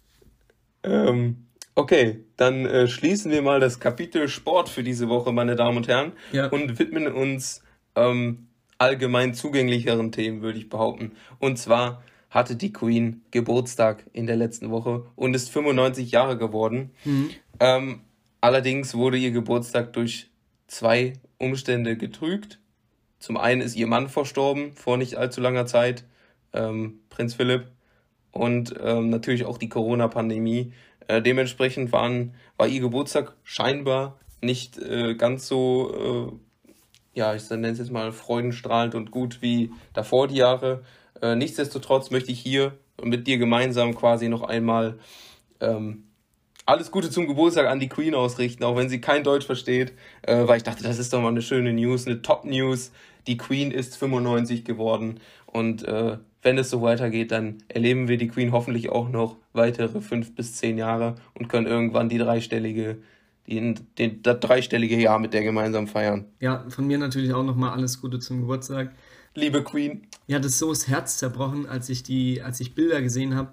Ähm, Okay, dann äh, schließen wir mal das Kapitel Sport für diese Woche, meine Damen und Herren, ja. und widmen uns ähm, allgemein zugänglicheren Themen, würde ich behaupten. Und zwar hatte die Queen Geburtstag in der letzten Woche und ist 95 Jahre geworden. Mhm. Ähm, allerdings wurde ihr Geburtstag durch zwei Umstände getrügt. Zum einen ist ihr Mann verstorben vor nicht allzu langer Zeit, ähm, Prinz Philipp, und ähm, natürlich auch die Corona-Pandemie äh, dementsprechend waren, war ihr Geburtstag scheinbar nicht äh, ganz so, äh, ja, ich nenne es jetzt mal freudenstrahlend und gut wie davor die Jahre. Äh, nichtsdestotrotz möchte ich hier mit dir gemeinsam quasi noch einmal ähm, alles Gute zum Geburtstag an die Queen ausrichten, auch wenn sie kein Deutsch versteht, äh, weil ich dachte, das ist doch mal eine schöne News, eine Top-News. Die Queen ist 95 geworden und äh, wenn es so weitergeht, dann erleben wir die Queen hoffentlich auch noch weitere fünf bis zehn Jahre und können irgendwann die dreistellige, die, den, das dreistellige Jahr mit der gemeinsam feiern. Ja, von mir natürlich auch nochmal alles Gute zum Geburtstag. Liebe Queen. Ja, das ist so das Herz zerbrochen, als ich die, als ich Bilder gesehen habe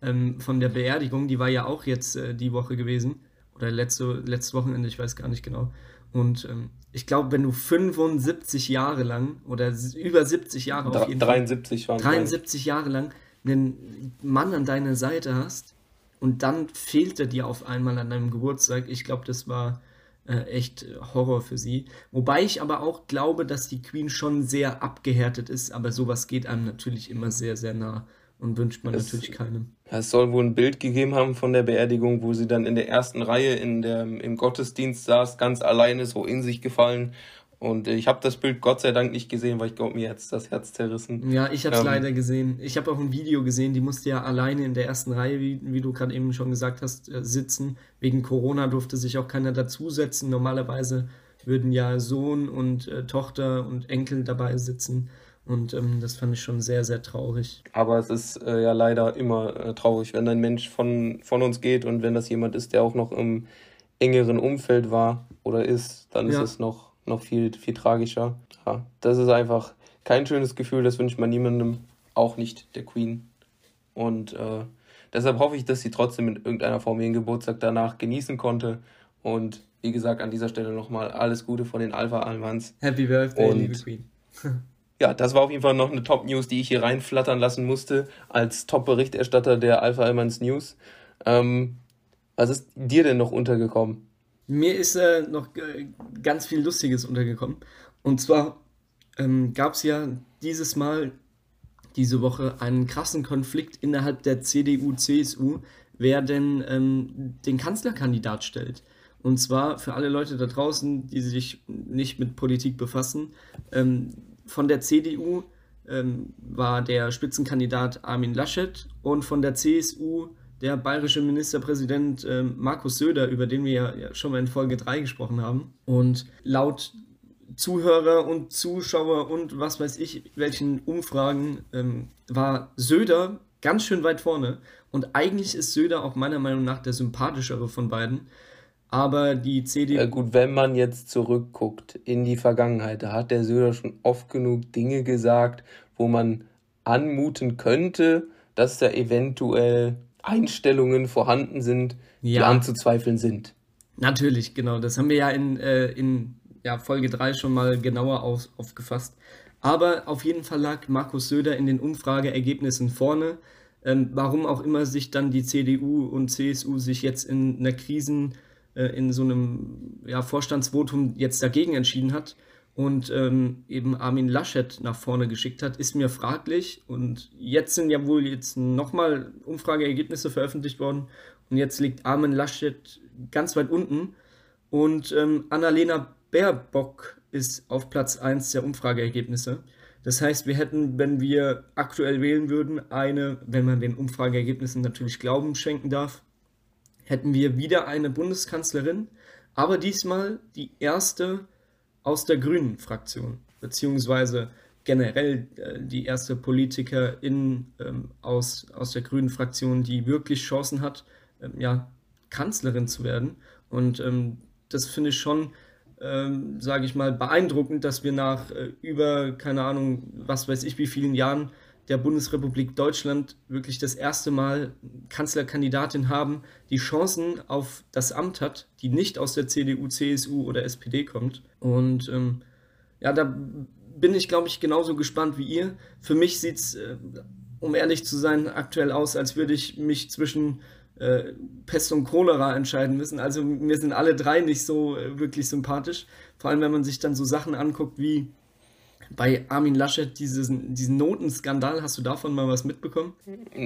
ähm, von der Beerdigung. Die war ja auch jetzt äh, die Woche gewesen. Oder letzte, letztes Wochenende, ich weiß gar nicht genau. Und ähm, ich glaube, wenn du 75 Jahre lang oder über 70 Jahre auf jeden 73 Fall, 73 Jahre lang einen Mann an deiner Seite hast und dann fehlt er dir auf einmal an deinem Geburtstag, ich glaube, das war äh, echt Horror für sie. Wobei ich aber auch glaube, dass die Queen schon sehr abgehärtet ist, aber sowas geht einem natürlich immer sehr, sehr nah und wünscht man es, natürlich keinem. Es soll wohl ein Bild gegeben haben von der Beerdigung, wo sie dann in der ersten Reihe in der, im Gottesdienst saß, ganz alleine, so in sich gefallen. Und ich habe das Bild Gott sei Dank nicht gesehen, weil ich glaube, mir jetzt das Herz zerrissen. Ja, ich habe es ähm, leider gesehen. Ich habe auch ein Video gesehen, die musste ja alleine in der ersten Reihe, wie, wie du gerade eben schon gesagt hast, äh, sitzen. Wegen Corona durfte sich auch keiner dazusetzen. Normalerweise würden ja Sohn und äh, Tochter und Enkel dabei sitzen. Und ähm, das fand ich schon sehr, sehr traurig. Aber es ist äh, ja leider immer äh, traurig, wenn ein Mensch von, von uns geht und wenn das jemand ist, der auch noch im engeren Umfeld war oder ist, dann ja. ist es noch, noch viel, viel tragischer. Ja, das ist einfach kein schönes Gefühl, das wünscht man niemandem, auch nicht der Queen. Und äh, deshalb hoffe ich, dass sie trotzdem in irgendeiner Form ihren Geburtstag danach genießen konnte. Und wie gesagt, an dieser Stelle nochmal alles Gute von den Alpha Almans. Happy Birthday, und liebe Queen. ja, das war auf jeden Fall noch eine Top-News, die ich hier reinflattern lassen musste, als Top-Berichterstatter der Alpha Almans News. Ähm, was ist dir denn noch untergekommen? Mir ist äh, noch äh, ganz viel Lustiges untergekommen. Und zwar ähm, gab es ja dieses Mal, diese Woche, einen krassen Konflikt innerhalb der CDU-CSU, wer denn ähm, den Kanzlerkandidat stellt. Und zwar für alle Leute da draußen, die sich nicht mit Politik befassen. Ähm, von der CDU ähm, war der Spitzenkandidat Armin Laschet und von der CSU der bayerische Ministerpräsident äh, Markus Söder, über den wir ja, schon mal in Folge 3 gesprochen haben. Und laut Zuhörer und Zuschauer und was weiß ich, welchen Umfragen ähm, war Söder ganz schön weit vorne. Und eigentlich ist Söder auch meiner Meinung nach der sympathischere von beiden. Aber die CDU. Ja gut, wenn man jetzt zurückguckt in die Vergangenheit, da hat der Söder schon oft genug Dinge gesagt, wo man anmuten könnte, dass da eventuell Einstellungen vorhanden sind, ja. die anzuzweifeln sind. Natürlich, genau. Das haben wir ja in, äh, in ja, Folge 3 schon mal genauer auf, aufgefasst. Aber auf jeden Fall lag Markus Söder in den Umfrageergebnissen vorne. ähm, warum auch immer sich dann die CDU und CSU sich jetzt in einer Krisen, äh, in so einem ja, Vorstandsvotum jetzt dagegen entschieden hat und ähm, eben Armin Laschet nach vorne geschickt hat, ist mir fraglich. Und jetzt sind ja wohl jetzt nochmal Umfrageergebnisse veröffentlicht worden. Und jetzt liegt Armin Laschet ganz weit unten. Und ähm, Annalena Baerbock ist auf Platz 1 der Umfrageergebnisse. Das heißt, wir hätten, wenn wir aktuell wählen würden, eine, wenn man den Umfrageergebnissen natürlich Glauben schenken darf, hätten wir wieder eine Bundeskanzlerin, aber diesmal die erste aus der grünen Fraktion, beziehungsweise generell äh, die erste Politikerin ähm, aus, aus der grünen Fraktion, die wirklich Chancen hat, ähm, ja, Kanzlerin zu werden. Und ähm, das finde ich schon, ähm, sage ich mal, beeindruckend, dass wir nach äh, über, keine Ahnung, was weiß ich, wie vielen Jahren der Bundesrepublik Deutschland wirklich das erste Mal Kanzlerkandidatin haben, die Chancen auf das Amt hat, die nicht aus der CDU, CSU oder SPD kommt. Und ähm, ja, da bin ich, glaube ich, genauso gespannt wie ihr. Für mich sieht es, äh, um ehrlich zu sein, aktuell aus, als würde ich mich zwischen äh, Pest und Cholera entscheiden müssen. Also mir sind alle drei nicht so äh, wirklich sympathisch. Vor allem, wenn man sich dann so Sachen anguckt wie bei Armin Laschet diesen, diesen Notenskandal. Hast du davon mal was mitbekommen?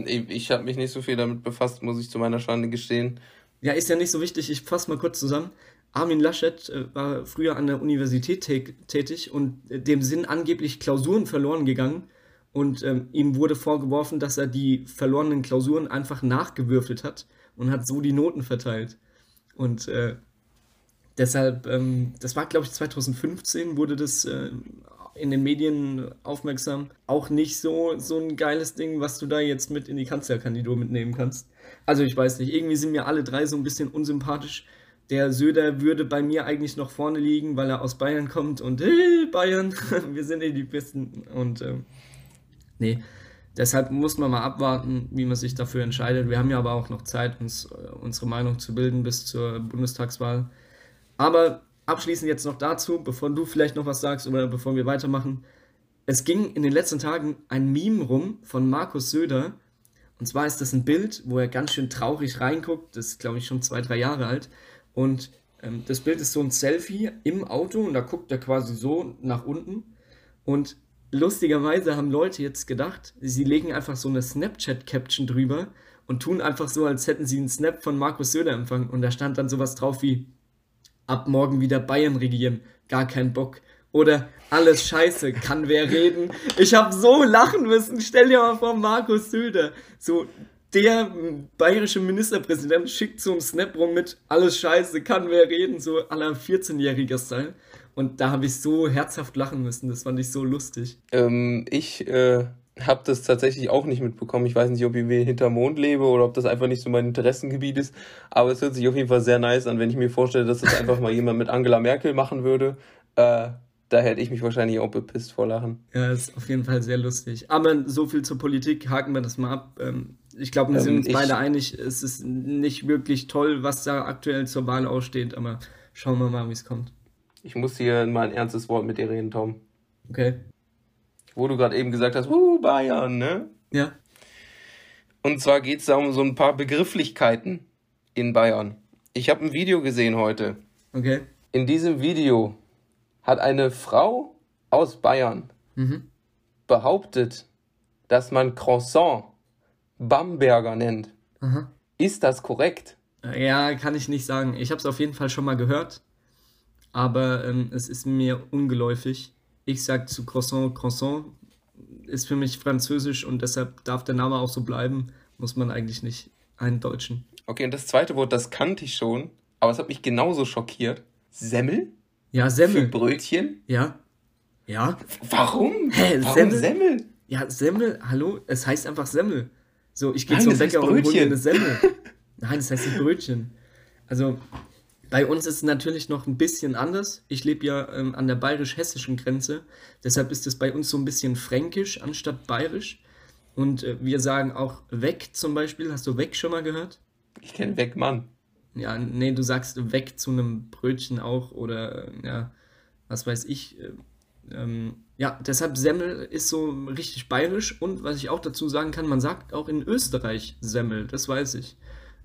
Ich, habe mich nicht so viel damit befasst, muss ich zu meiner Schande gestehen. Ja, ist ja nicht so wichtig. Ich fasse mal kurz zusammen. Armin Laschet äh, war früher an der Universität tätig und äh, dem sind angeblich Klausuren verloren gegangen. Und ähm, ihm wurde vorgeworfen, dass er die verlorenen Klausuren einfach nachgewürfelt hat und hat so die Noten verteilt. Und äh, deshalb, ähm, das war glaube ich 2015, wurde das äh, in den Medien aufmerksam. Auch nicht so, so ein geiles Ding, was du da jetzt mit in die Kanzlerkandidatur mitnehmen kannst. Also ich weiß nicht, irgendwie sind mir alle drei so ein bisschen unsympathisch. Der Söder würde bei mir eigentlich noch vorne liegen, weil er aus Bayern kommt und hey, Bayern, wir sind eh die Besten. Und ähm, nee, deshalb muss man mal abwarten, wie man sich dafür entscheidet. Wir haben ja aber auch noch Zeit, uns äh, unsere Meinung zu bilden bis zur Bundestagswahl. Aber abschließend jetzt noch dazu, bevor du vielleicht noch was sagst oder bevor wir weitermachen. Es ging in den letzten Tagen ein Meme rum von Markus Söder. Und zwar ist das ein Bild, wo er ganz schön traurig reinguckt. Das ist, glaube ich, schon zwei, drei Jahre alt. Und ähm, das Bild ist so ein Selfie im Auto und da guckt er quasi so nach unten. Und lustigerweise haben Leute jetzt gedacht, sie legen einfach so eine Snapchat-Caption drüber und tun einfach so, als hätten sie einen Snap von Markus Söder empfangen. Und da stand dann sowas drauf wie, ab morgen wieder Bayern regieren, gar kein Bock. Oder alles scheiße, kann wer reden? Ich habe so lachen müssen. Stell dir mal vor, Markus Söder. So, der bayerische Ministerpräsident schickt so einen Snap rum mit alles scheiße, kann wer reden, so aller 14-jähriger Style. Und da habe ich so herzhaft lachen müssen. Das fand ich so lustig. Ähm, ich äh, habe das tatsächlich auch nicht mitbekommen. Ich weiß nicht, ob ich hinter Mond lebe oder ob das einfach nicht so mein Interessengebiet ist. Aber es hört sich auf jeden Fall sehr nice an, wenn ich mir vorstelle, dass das einfach mal jemand mit Angela Merkel machen würde. Äh, da hätte ich mich wahrscheinlich auch bepisst vor Lachen. Ja, ist auf jeden Fall sehr lustig. Aber so viel zur Politik, haken wir das mal ab. Ähm, ich glaube, wir ähm, sind uns beide einig, es ist nicht wirklich toll, was da aktuell zur Wahl aussteht, aber schauen wir mal, wie es kommt. Ich muss hier mal ein ernstes Wort mit dir reden, Tom. Okay. Wo du gerade eben gesagt hast, uh, Bayern, ne? Ja. Und zwar geht es da um so ein paar Begrifflichkeiten in Bayern. Ich habe ein Video gesehen heute. Okay. In diesem Video hat eine Frau aus Bayern mhm. behauptet, dass man Croissant Bamberger nennt. Mhm. Ist das korrekt? Ja, kann ich nicht sagen. Ich habe es auf jeden Fall schon mal gehört, aber ähm, es ist mir ungeläufig. Ich sage zu Croissant, Croissant ist für mich französisch und deshalb darf der Name auch so bleiben. Muss man eigentlich nicht eindeutschen. Okay, und das zweite Wort, das kannte ich schon, aber es hat mich genauso schockiert. Semmel? Ja, Semmel. Für Brötchen? Ja. Ja. Warum? Hä, Warum Semmel? Semmel? Ja, Semmel, hallo? Es heißt einfach Semmel. So, ich gehe zum Bäcker und hole mir eine Semmel. Nein, das heißt ein Brötchen. Also, bei uns ist es natürlich noch ein bisschen anders. Ich lebe ja ähm, an der bayerisch-hessischen Grenze. Deshalb ist es bei uns so ein bisschen fränkisch anstatt bayerisch. Und äh, wir sagen auch weg zum Beispiel. Hast du weg schon mal gehört? Ich kenne weg, Mann. Ja, nee, du sagst weg zu einem Brötchen auch oder ja, was weiß ich. Äh, ähm, Ja, deshalb Semmel ist so richtig bayerisch und was ich auch dazu sagen kann, man sagt auch in Österreich Semmel, das weiß ich.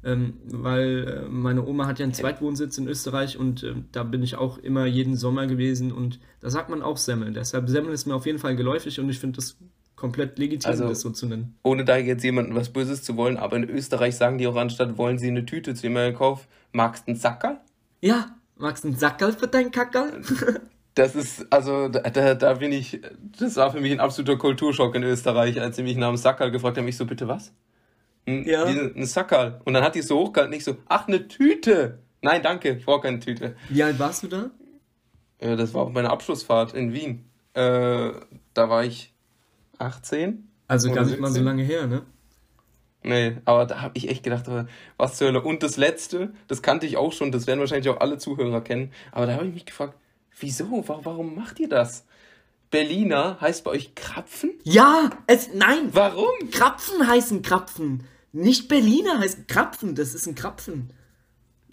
Ähm, weil äh, meine Oma hat ja einen Zweitwohnsitz in Österreich und äh, da bin ich auch immer jeden Sommer gewesen und da sagt man auch Semmel. Deshalb Semmel ist mir auf jeden Fall geläufig und ich finde das komplett legitim, Also, das so zu nennen. ohne da jetzt jemandem was Böses zu wollen, aber in Österreich sagen die auch anstatt, wollen sie eine Tüte zu jemandem kaufen, magst du einen Sackerl? Ja, magst du einen Sackerl für deinen Kackerl? Das ist, also, da, da, da bin ich, das war für mich ein absoluter Kulturschock in Österreich, als sie mich nach dem Sackerl gefragt haben. Ich so, bitte was? Ein, Ja. ein Sackerl. Und dann hat die es so hochgehalten, nicht so, ach, eine Tüte. Nein, danke, ich brauche keine Tüte. Wie alt warst du da? Äh, das war auf meiner Abschlussfahrt in Wien. Äh, da war ich 18. Also gar nicht mal so 17? lange her, ne? Nee, aber da habe ich echt gedacht, aber was zur Hölle. Und das letzte, das kannte ich auch schon, das werden wahrscheinlich auch alle Zuhörer kennen. Aber da habe ich mich gefragt, wieso? Wa- Warum macht ihr das? Berliner heißt bei euch Krapfen? Ja, es, nein, Warum? Krapfen heißen Krapfen. Nicht Berliner heißen Krapfen, das ist ein Krapfen.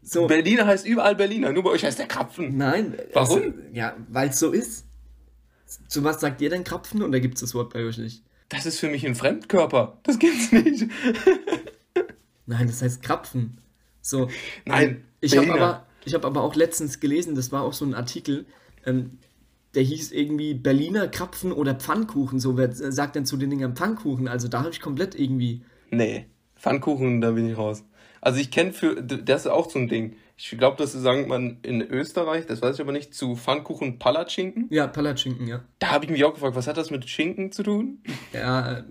So, Berliner heißt überall Berliner, nur bei euch heißt der Krapfen. nein. Warum? Also, ja, weil es so ist. Zu was sagt ihr denn Krapfen oder gibt es das Wort bei euch nicht? Das ist für mich ein Fremdkörper. Das gibt's nicht. Nein, das heißt Krapfen. So. Nein, ähm, ich habe aber, ich hab aber auch letztens gelesen, das war auch so ein Artikel, ähm, der hieß irgendwie Berliner Krapfen oder Pfannkuchen. So, wer sagt denn zu den Dingern Pfannkuchen? Also da habe ich komplett irgendwie. Nee, Pfannkuchen, da bin ich raus. Also ich kenne für, das ist auch so ein Ding. Ich glaube, das sagt man in Österreich, das weiß ich aber nicht, zu Pfannkuchen Palatschinken. Ja, Palatschinken, ja. Da habe ich mich auch gefragt, was hat das mit Schinken zu tun? Ja, äh,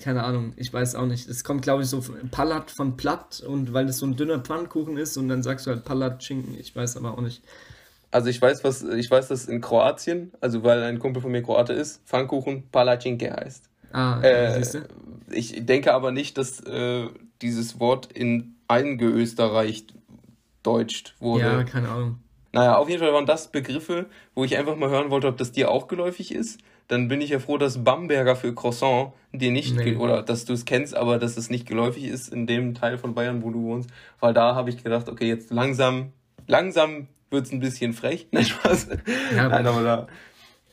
keine Ahnung, ich weiß auch nicht. Es kommt, glaube ich, so Palat von Platt und weil das so ein dünner Pfannkuchen ist und dann sagst du halt Palatschinken, ich weiß aber auch nicht. Also ich weiß, was, ich weiß, dass in Kroatien, also weil ein Kumpel von mir Kroate ist, Pfannkuchen Palatschinke heißt. Ah, Äh, siehst du? ich denke aber nicht, dass äh, dieses Wort in eingeösterreicht deutscht wurde. Ja, keine Ahnung. Naja, auf jeden Fall waren das Begriffe, wo ich einfach mal hören wollte, ob das dir auch geläufig ist. Dann bin ich ja froh, dass Bamberger für Croissant dir nicht, Nee. oder dass du es kennst, aber dass es nicht geläufig ist in dem Teil von Bayern, wo du wohnst. Weil da habe ich gedacht, okay, jetzt langsam, langsam wird's ein bisschen frech. Nein, Spaß. Ja, Nein, aber da,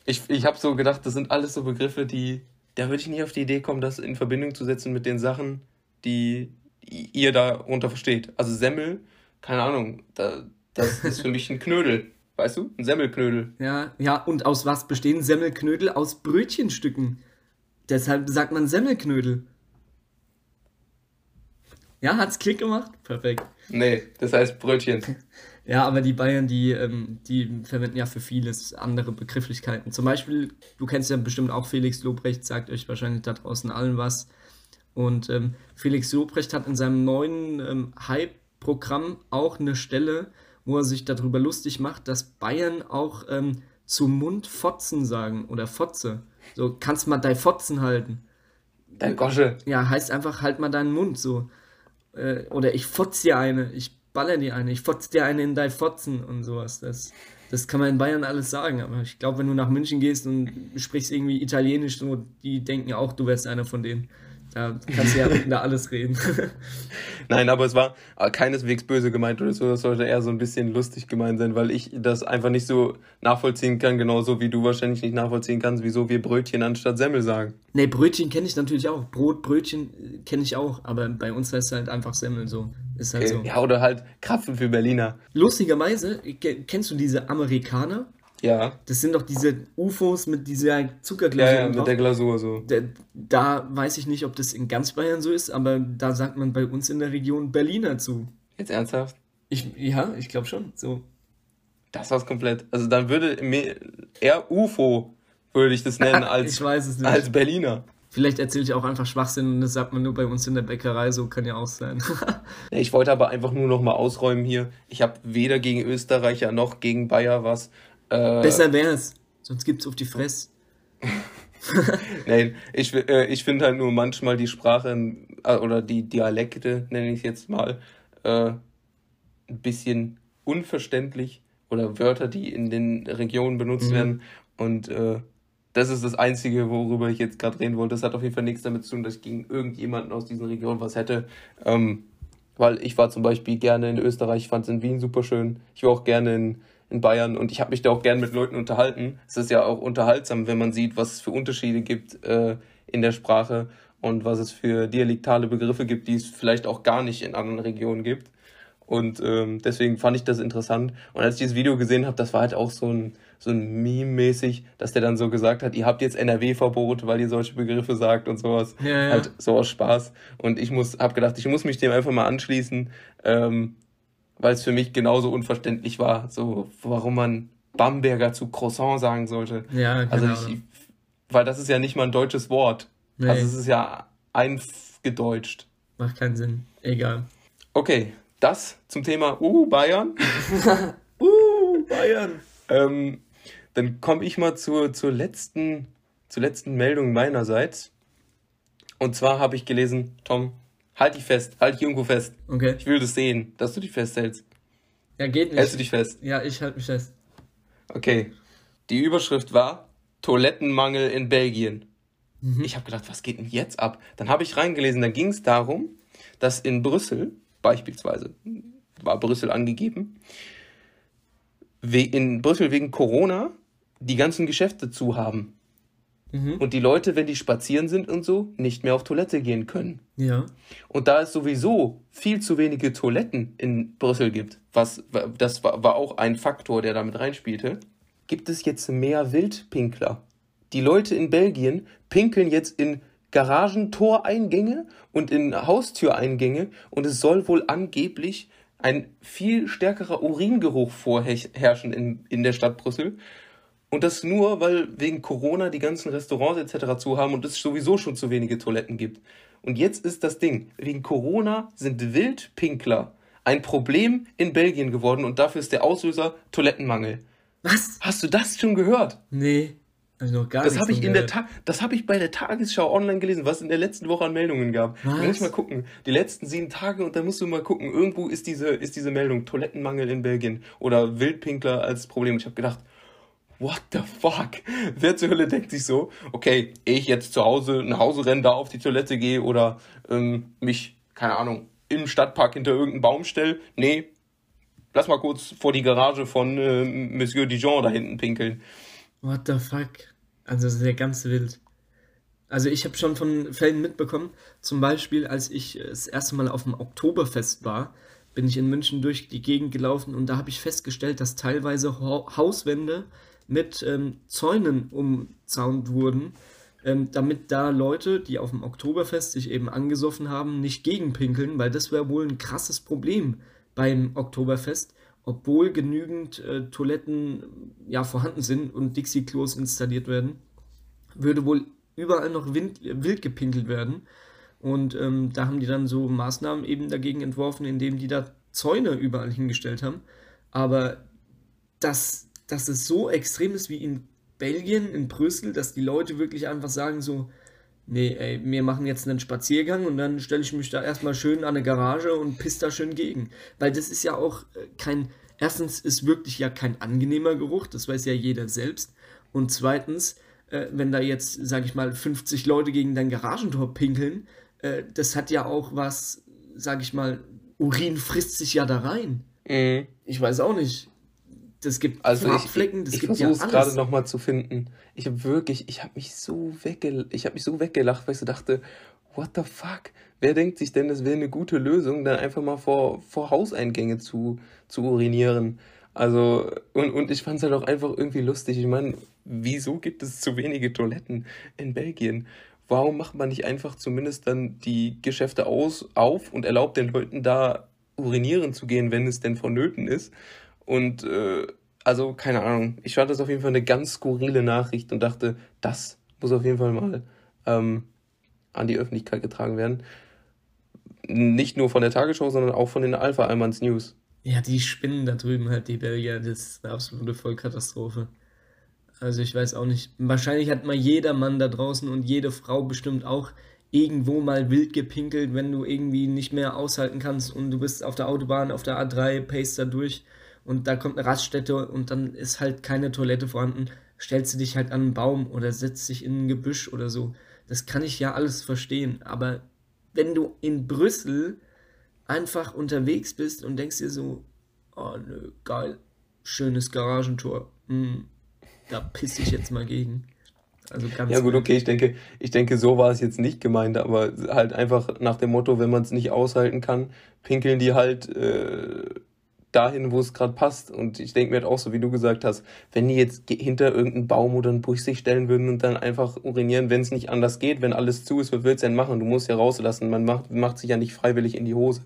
ich, ich habe so gedacht, das sind alles so Begriffe, die, da würde ich nie auf die Idee kommen, das in Verbindung zu setzen mit den Sachen, die ihr darunter versteht. Also Semmel, keine Ahnung, da, das ist für mich ein Knödel. Weißt du? Ein Semmelknödel. Ja, ja, und aus was bestehen Semmelknödel? Aus Brötchenstücken. Deshalb sagt man Semmelknödel. Ja, hat's Klick gemacht? Perfekt. Nee, das heißt Brötchen. Ja, aber die Bayern, die, ähm, die verwenden ja für vieles andere Begrifflichkeiten. Zum Beispiel, du kennst ja bestimmt auch Felix Lobrecht, sagt euch wahrscheinlich da draußen allen was. Und ähm, Felix Lobrecht hat in seinem neuen ähm, Hype-Programm auch eine Stelle, wo er sich darüber lustig macht, dass Bayern auch ähm, zum Mund Fotzen sagen oder Fotze. So, kannst mal dein Fotzen halten. Dein Gosche. Ja, heißt einfach, halt mal deinen Mund so. Äh, oder ich fotz dir eine, ich baller dir eine, ich fotz dir eine in dein Fotzen und sowas. Das, das kann man in Bayern alles sagen, aber ich glaube, wenn du nach München gehst und sprichst irgendwie Italienisch, so, die denken auch, du wärst einer von denen. Da kannst du ja da alles reden. Nein, aber es war äh, keineswegs böse gemeint oder so. Das sollte eher so ein bisschen lustig gemeint sein, weil ich das einfach nicht so nachvollziehen kann, genauso wie du wahrscheinlich nicht nachvollziehen kannst, wieso wir Brötchen anstatt Semmel sagen. ne, Brötchen kenne ich natürlich auch. Brot, Brötchen äh, kenne ich auch, aber bei uns heißt es halt einfach Semmel so. Ist halt so. Ja, oder halt Krapfen für Berliner. Lustigerweise, ke- kennst du diese Amerikaner? Ja. Das sind doch diese UFOs mit dieser Ja, Zuckerglasur ja, drauf. mit der Glasur so. Da, da weiß ich nicht, ob das in ganz Bayern so ist, aber da sagt man bei uns in der Region Berliner zu. Jetzt ernsthaft? Ich, ja, ich glaube schon. So. Das war's komplett. Also dann würde eher UFO würde ich das nennen als, als Berliner. Vielleicht erzähle ich auch einfach Schwachsinn und das sagt man nur bei uns in der Bäckerei, so kann ja auch sein. Ich wollte aber einfach nur noch mal ausräumen hier. Ich habe weder gegen Österreicher noch gegen Bayer was. Äh, Besser wär's, sonst gibt's auf die Fress. Nein, ich, äh, ich finde halt nur manchmal die Sprache äh, oder die Dialekte, nenne ich jetzt mal, äh, ein bisschen unverständlich oder Wörter, die in den Regionen benutzt Mhm. werden. Und äh, das ist das Einzige, worüber ich jetzt gerade reden wollte. Das hat auf jeden Fall nichts damit zu tun, dass ich gegen irgendjemanden aus diesen Regionen was hätte. Ähm, weil ich war zum Beispiel gerne in Österreich, ich fand es in Wien super schön. Ich war auch gerne in, in Bayern und ich habe mich da auch gern mit Leuten unterhalten. Es ist ja auch unterhaltsam, wenn man sieht, was es für Unterschiede gibt äh, in der Sprache und was es für dialektale Begriffe gibt, die es vielleicht auch gar nicht in anderen Regionen gibt. Und ähm, deswegen fand ich das interessant. Und als ich dieses Video gesehen habe, das war halt auch so ein, so ein Meme-mäßig, dass der dann so gesagt hat, ihr habt jetzt NRW-Verbot, weil ihr solche Begriffe sagt und sowas. Ja, ja. Halt so aus Spaß. Und ich muss, hab gedacht, ich muss mich dem einfach mal anschließen, ähm, weil es für mich genauso unverständlich war, so warum man Bamberger zu Croissant sagen sollte. Ja, genau. Also ich, weil das ist ja nicht mal ein deutsches Wort. Nee. Also es ist ja eingedeutscht. Macht keinen Sinn. Egal. Okay, das zum Thema Uh, Bayern. uh, Bayern. Ähm, dann komme ich mal zur, zur, letzten, zur letzten Meldung meinerseits. Und zwar habe ich gelesen, Tom, halt dich fest, halt irgendwo fest. Okay. Ich will das sehen, dass du dich festhältst. Ja, geht nicht. Hältst du dich fest? Ja, ich halte mich fest. Okay. Die Überschrift war Toilettenmangel in Belgien. Mhm. Ich habe gedacht, was geht denn jetzt ab? Dann habe ich reingelesen, dann ging es darum, dass in Brüssel beispielsweise, war Brüssel angegeben, in Brüssel wegen Corona die ganzen Geschäfte zu haben. Mhm. Und die Leute, wenn die spazieren sind und so, nicht mehr auf Toilette gehen können. Ja. Und da es sowieso viel zu wenige Toiletten in Brüssel gibt, was das war, war auch ein Faktor, der damit reinspielte, gibt es jetzt mehr Wildpinkler. Die Leute in Belgien pinkeln jetzt in Garagentoreingänge und in Haustüreingänge und es soll wohl angeblich ein viel stärkerer Uringeruch vorherrschen in, in der Stadt Brüssel. Und das nur, weil wegen Corona die ganzen Restaurants etc. zu haben und es sowieso schon zu wenige Toiletten gibt. Und jetzt ist das Ding, wegen Corona sind Wildpinkler ein Problem in Belgien geworden und dafür ist der Auslöser Toilettenmangel. Was? Hast du das schon gehört? Nee. Also noch gar das habe ich in der Ta das habe ich bei der Tagesschau online gelesen, was es in der letzten Woche an Meldungen gab. Was? Da muss ich mal gucken. Die letzten sieben Tage und dann musst du mal gucken. Irgendwo ist diese ist diese Meldung Toilettenmangel in Belgien oder Wildpinkler als Problem. Ich habe gedacht, what the fuck? Wer zur Hölle denkt sich so, okay, ich jetzt zu Hause nach Hause renne, da auf die Toilette gehe oder ähm, mich keine Ahnung im Stadtpark hinter irgendeinen Baum stelle? Nee, lass mal kurz vor die Garage von äh, Monsieur Dijon da hinten pinkeln. What the fuck? Also sehr ganz wild. Also ich habe schon von Fällen mitbekommen, zum Beispiel als ich das erste Mal auf dem Oktoberfest war, bin ich in München durch die Gegend gelaufen und da habe ich festgestellt, dass teilweise Hauswände mit ähm, Zäunen umzaunt wurden, ähm, damit da Leute, die auf dem Oktoberfest sich eben angesoffen haben, nicht gegenpinkeln, weil das wäre wohl ein krasses Problem beim Oktoberfest, obwohl genügend äh, Toiletten ja vorhanden sind und Dixie-Klos installiert werden, würde wohl überall noch wind, wild gepinkelt werden. Und ähm, da haben die dann so Maßnahmen eben dagegen entworfen, indem die da Zäune überall hingestellt haben. Aber dass, dass es so extrem ist wie in Belgien, in Brüssel, dass die Leute wirklich einfach sagen so, nee, ey, wir machen jetzt einen Spaziergang und dann stelle ich mich da erstmal schön an eine Garage und piss da schön gegen. Weil das ist ja auch äh, kein, erstens ist wirklich ja kein angenehmer Geruch, das weiß ja jeder selbst. Und zweitens, äh, wenn da jetzt, sag ich mal, 50 Leute gegen dein Garagentor pinkeln, äh, das hat ja auch was, sag ich mal, Urin frisst sich ja da rein. Mhm. Ich weiß auch nicht das gibt also Farbflecken, das ich, ich gibt ja alles. gerade nochmal zu finden. Ich habe wirklich, ich habe mich so wegge, ich habe mich so weggelacht, weil ich so dachte, what the fuck? Wer denkt sich denn, das wäre eine gute Lösung, dann einfach mal vor, vor Hauseingänge zu, zu urinieren? Also, und, und ich fand es halt auch einfach irgendwie lustig. Ich meine, wieso gibt es zu wenige Toiletten in Belgien? Warum macht man nicht einfach zumindest dann die Geschäfte aus, auf und erlaubt den Leuten da urinieren zu gehen, wenn es denn vonnöten ist? Und äh, also, keine Ahnung. Ich fand das auf jeden Fall eine ganz skurrile Nachricht und dachte, das muss auf jeden Fall mal ähm, an die Öffentlichkeit getragen werden. Nicht nur von der Tagesschau, sondern auch von den Alpha Almans News. Ja, die spinnen da drüben halt, die Belgier. Das ist eine absolute Vollkatastrophe. Also ich weiß auch nicht. Wahrscheinlich hat mal jeder Mann da draußen und jede Frau bestimmt auch irgendwo mal wild gepinkelt, wenn du irgendwie nicht mehr aushalten kannst und du bist auf der Autobahn, auf der A3, pace da durch und da kommt eine Raststätte und dann ist halt keine Toilette vorhanden, stellst du dich halt an einen Baum oder setzt dich in ein Gebüsch oder so. Das kann ich ja alles verstehen. Aber wenn du in Brüssel einfach unterwegs bist und denkst dir so, oh nö, geil, schönes Garagentor. Hm, da pisse ich jetzt mal gegen. Also ganz ja gut, okay, ich denke, ich denke, so war es jetzt nicht gemeint, aber halt einfach nach dem Motto, wenn man es nicht aushalten kann, pinkeln die halt äh, dahin, wo es gerade passt. Und ich denke mir halt auch so, wie du gesagt hast, wenn die jetzt hinter irgendeinen Baum oder einen Busch sich stellen würden und dann einfach urinieren, wenn es nicht anders geht, wenn alles zu ist, was willst du denn machen? Du musst ja rauslassen, man macht, macht sich ja nicht freiwillig in die Hose.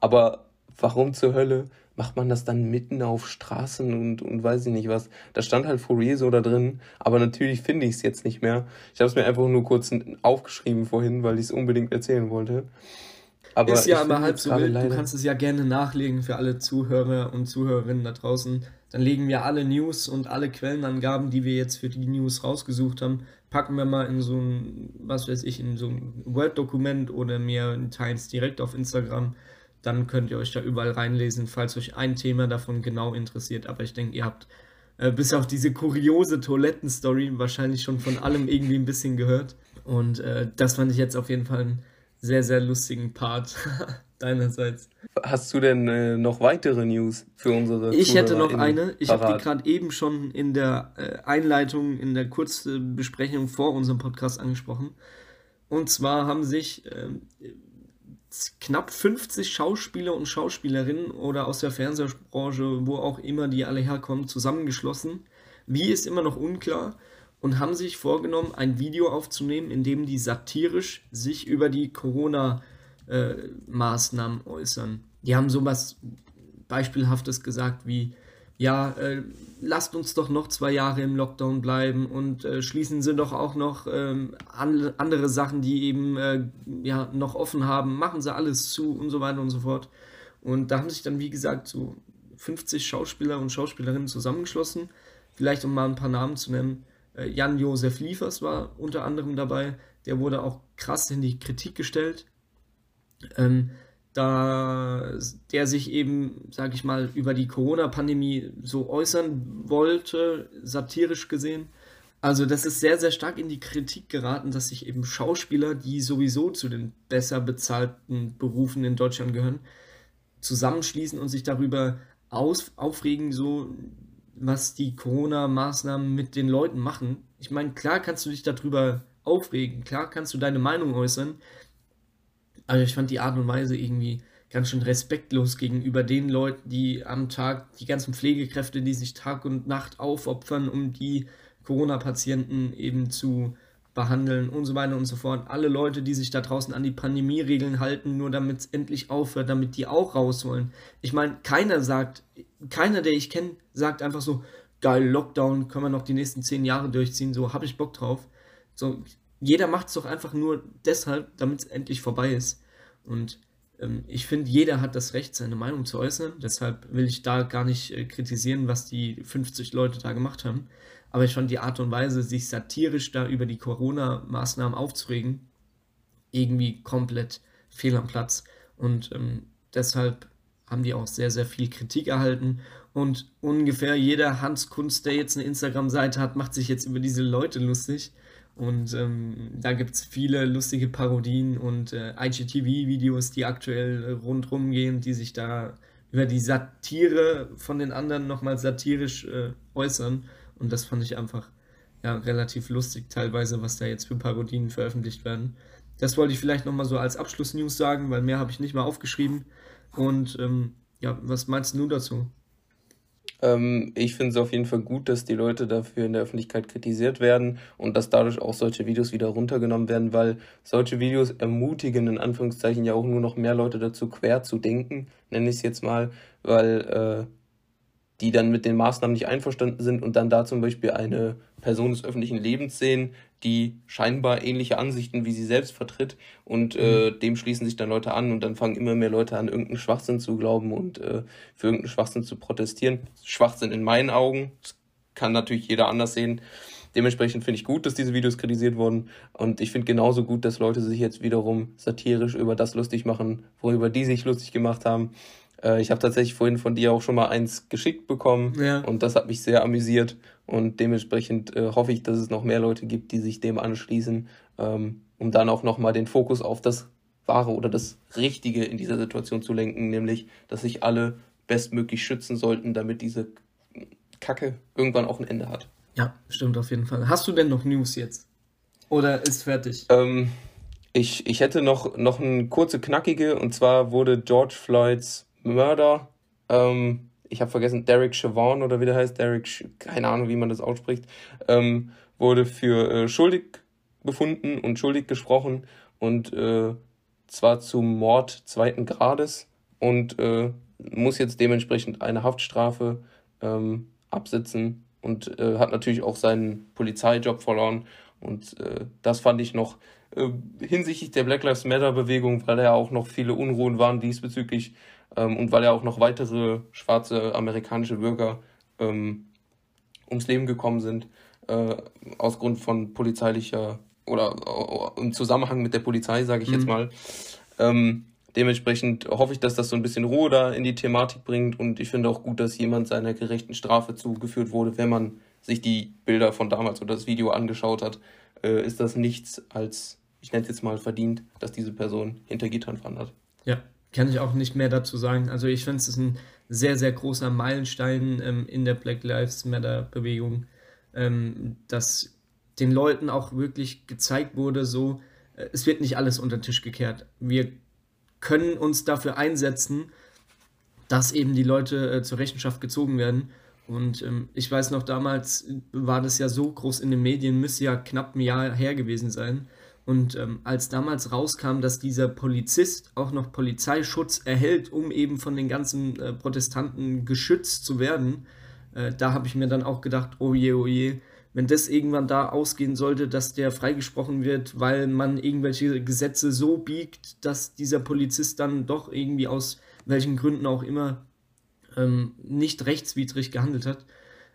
Aber warum zur Hölle macht man das dann mitten auf Straßen und, und weiß ich nicht was. Da stand halt Fourier so da drin, aber natürlich finde ich es jetzt nicht mehr. Ich habe es mir einfach nur kurz aufgeschrieben vorhin, weil ich es unbedingt erzählen wollte. Aber ist ja aber halb so wild. Du kannst es ja gerne nachlegen für alle Zuhörer und Zuhörerinnen da draußen. Dann legen wir alle News und alle Quellenangaben, die wir jetzt für die News rausgesucht haben, packen wir mal in so ein, was weiß ich, in so ein Word-Dokument oder mir teilen es direkt auf Instagram dann könnt ihr euch da überall reinlesen, falls euch ein Thema davon genau interessiert. Aber ich denke, ihr habt äh, bis auf diese kuriose Toilettenstory wahrscheinlich schon von allem irgendwie ein bisschen gehört. Und äh, das fand ich jetzt auf jeden Fall einen sehr, sehr lustigen Part deinerseits. Hast du denn äh, noch weitere News für unsere Ich hätte noch eine. Ich habe die gerade eben schon in der äh, Einleitung, in der Kurzbesprechung vor unserem Podcast angesprochen. Und zwar haben sich ähm, knapp 50 Schauspieler und Schauspielerinnen oder aus der Fernsehbranche, wo auch immer die alle herkommen, zusammengeschlossen. Wie ist immer noch unklar und haben sich vorgenommen, ein Video aufzunehmen, in dem die satirisch sich über die Corona-Maßnahmen äh, äußern. Die haben sowas Beispielhaftes gesagt wie, ja, äh, lasst uns doch noch zwei Jahre im Lockdown bleiben und äh, schließen Sie doch auch noch ähm, an, andere Sachen, die eben äh, ja, noch offen haben, machen Sie alles zu und so weiter und so fort. Und da haben sich dann, wie gesagt, so 50 Schauspieler und Schauspielerinnen zusammengeschlossen. Vielleicht um mal ein paar Namen zu nennen. Äh, Jan-Josef Liefers war unter anderem dabei. Der wurde auch krass in die Kritik gestellt. Ähm, da der sich eben, sage ich mal, über die Corona-Pandemie so äußern wollte, satirisch gesehen. Also das ist sehr, sehr stark in die Kritik geraten, dass sich eben Schauspieler, die sowieso zu den besser bezahlten Berufen in Deutschland gehören, zusammenschließen und sich darüber aus, aufregen, so was die Corona-Maßnahmen mit den Leuten machen. Ich meine, klar kannst du dich darüber aufregen, klar kannst du deine Meinung äußern, also ich fand die Art und Weise irgendwie ganz schön respektlos gegenüber den Leuten, die am Tag, die ganzen Pflegekräfte, die sich Tag und Nacht aufopfern, um die Corona-Patienten eben zu behandeln und so weiter und so fort. Alle Leute, die sich da draußen an die Pandemie-Regeln halten, nur damit es endlich aufhört, damit die auch raus wollen. Ich meine, keiner sagt, keiner, der ich kenne, sagt einfach so, geil, Lockdown, können wir noch die nächsten zehn Jahre durchziehen, so habe ich Bock drauf. So, jeder macht es doch einfach nur deshalb, damit es endlich vorbei ist. Und ähm, ich finde, jeder hat das Recht, seine Meinung zu äußern. Deshalb will ich da gar nicht äh, kritisieren, was die 50 Leute da gemacht haben. Aber fand die Art und Weise, sich satirisch da über die Corona-Maßnahmen aufzuregen, irgendwie komplett fehl am Platz. Und ähm, deshalb haben die auch sehr, sehr viel Kritik erhalten. Und ungefähr jeder Hans Kunst, der jetzt eine Instagram-Seite hat, macht sich jetzt über diese Leute lustig. Und ähm, da gibt es viele lustige Parodien und äh, IGTV-Videos, die aktuell rundherum gehen, die sich da über die Satire von den anderen nochmal satirisch äh, äußern. Und das fand ich einfach ja, relativ lustig, teilweise, was da jetzt für Parodien veröffentlicht werden. Das wollte ich vielleicht nochmal so als Abschlussnews sagen, weil mehr habe ich nicht mal aufgeschrieben. Und ähm, ja, was meinst du dazu? Ähm, ich finde es auf jeden Fall gut, dass die Leute dafür in der Öffentlichkeit kritisiert werden und dass dadurch auch solche Videos wieder runtergenommen werden, weil solche Videos ermutigen in Anführungszeichen ja auch nur noch mehr Leute dazu, quer zu denken, nenne ich es jetzt mal, weil äh, die dann mit den Maßnahmen nicht einverstanden sind und dann da zum Beispiel eine Person des öffentlichen Lebens sehen, die scheinbar ähnliche Ansichten wie sie selbst vertritt und äh, mhm. dem schließen sich dann Leute an und dann fangen immer mehr Leute an, irgendeinen Schwachsinn zu glauben und äh, für irgendeinen Schwachsinn zu protestieren. Schwachsinn in meinen Augen, das kann natürlich jeder anders sehen. Dementsprechend finde ich gut, dass diese Videos kritisiert wurden und ich finde genauso gut, dass Leute sich jetzt wiederum satirisch über das lustig machen, worüber die sich lustig gemacht haben. Äh, ich habe tatsächlich vorhin von dir auch schon mal eins geschickt bekommen ja. und das hat mich sehr amüsiert und dementsprechend äh, hoffe ich, dass es noch mehr Leute gibt, die sich dem anschließen, ähm, um dann auch nochmal den Fokus auf das Wahre oder das Richtige in dieser Situation zu lenken, nämlich, dass sich alle bestmöglich schützen sollten, damit diese Kacke irgendwann auch ein Ende hat. Ja, stimmt auf jeden Fall. Hast du denn noch News jetzt? Oder ist fertig? Ähm, ich, ich hätte noch, noch eine kurze, knackige, und zwar wurde George Floyds Mörder, ähm, ich habe vergessen, Derek Chauvin oder wie der heißt, Derek, keine Ahnung, wie man das ausspricht, ähm, wurde für äh, schuldig befunden und schuldig gesprochen und äh, zwar zum Mord zweiten Grades und äh, muss jetzt dementsprechend eine Haftstrafe ähm, absitzen und äh, hat natürlich auch seinen Polizeijob verloren. Und äh, das fand ich noch äh, hinsichtlich der Black Lives Matter Bewegung, weil ja auch noch viele Unruhen waren diesbezüglich ähm, und weil ja auch noch weitere schwarze amerikanische Bürger ähm, ums Leben gekommen sind, äh, aus Grund von polizeilicher oder äh, im Zusammenhang mit der Polizei, sage ich mhm. jetzt mal. Ähm, dementsprechend hoffe ich, dass das so ein bisschen Ruhe da in die Thematik bringt und ich finde auch gut, dass jemand seiner gerechten Strafe zugeführt wurde, wenn man sich die Bilder von damals oder das Video angeschaut hat, äh, ist das nichts als, ich nenne es jetzt mal, verdient, dass diese Person hinter Gittern wandert. Ja, kann ich auch nicht mehr dazu sagen. Also ich finde es ist ein sehr, sehr großer Meilenstein ähm, in der Black Lives Matter Bewegung, ähm, dass den Leuten auch wirklich gezeigt wurde, so, äh, es wird nicht alles unter den Tisch gekehrt. Wir können uns dafür einsetzen, dass eben die Leute äh, zur Rechenschaft gezogen werden. Und ähm, ich weiß noch, damals war das ja so groß in den Medien, müsste ja knapp ein Jahr her gewesen sein. Und ähm, als damals rauskam, dass dieser Polizist auch noch Polizeischutz erhält, um eben von den ganzen äh, Protestanten geschützt zu werden, äh, da habe ich mir dann auch gedacht, oh je, oh je, wenn das irgendwann da ausgehen sollte, dass der freigesprochen wird, weil man irgendwelche Gesetze so biegt, dass dieser Polizist dann doch irgendwie aus welchen Gründen auch immer ähm, nicht rechtswidrig gehandelt hat,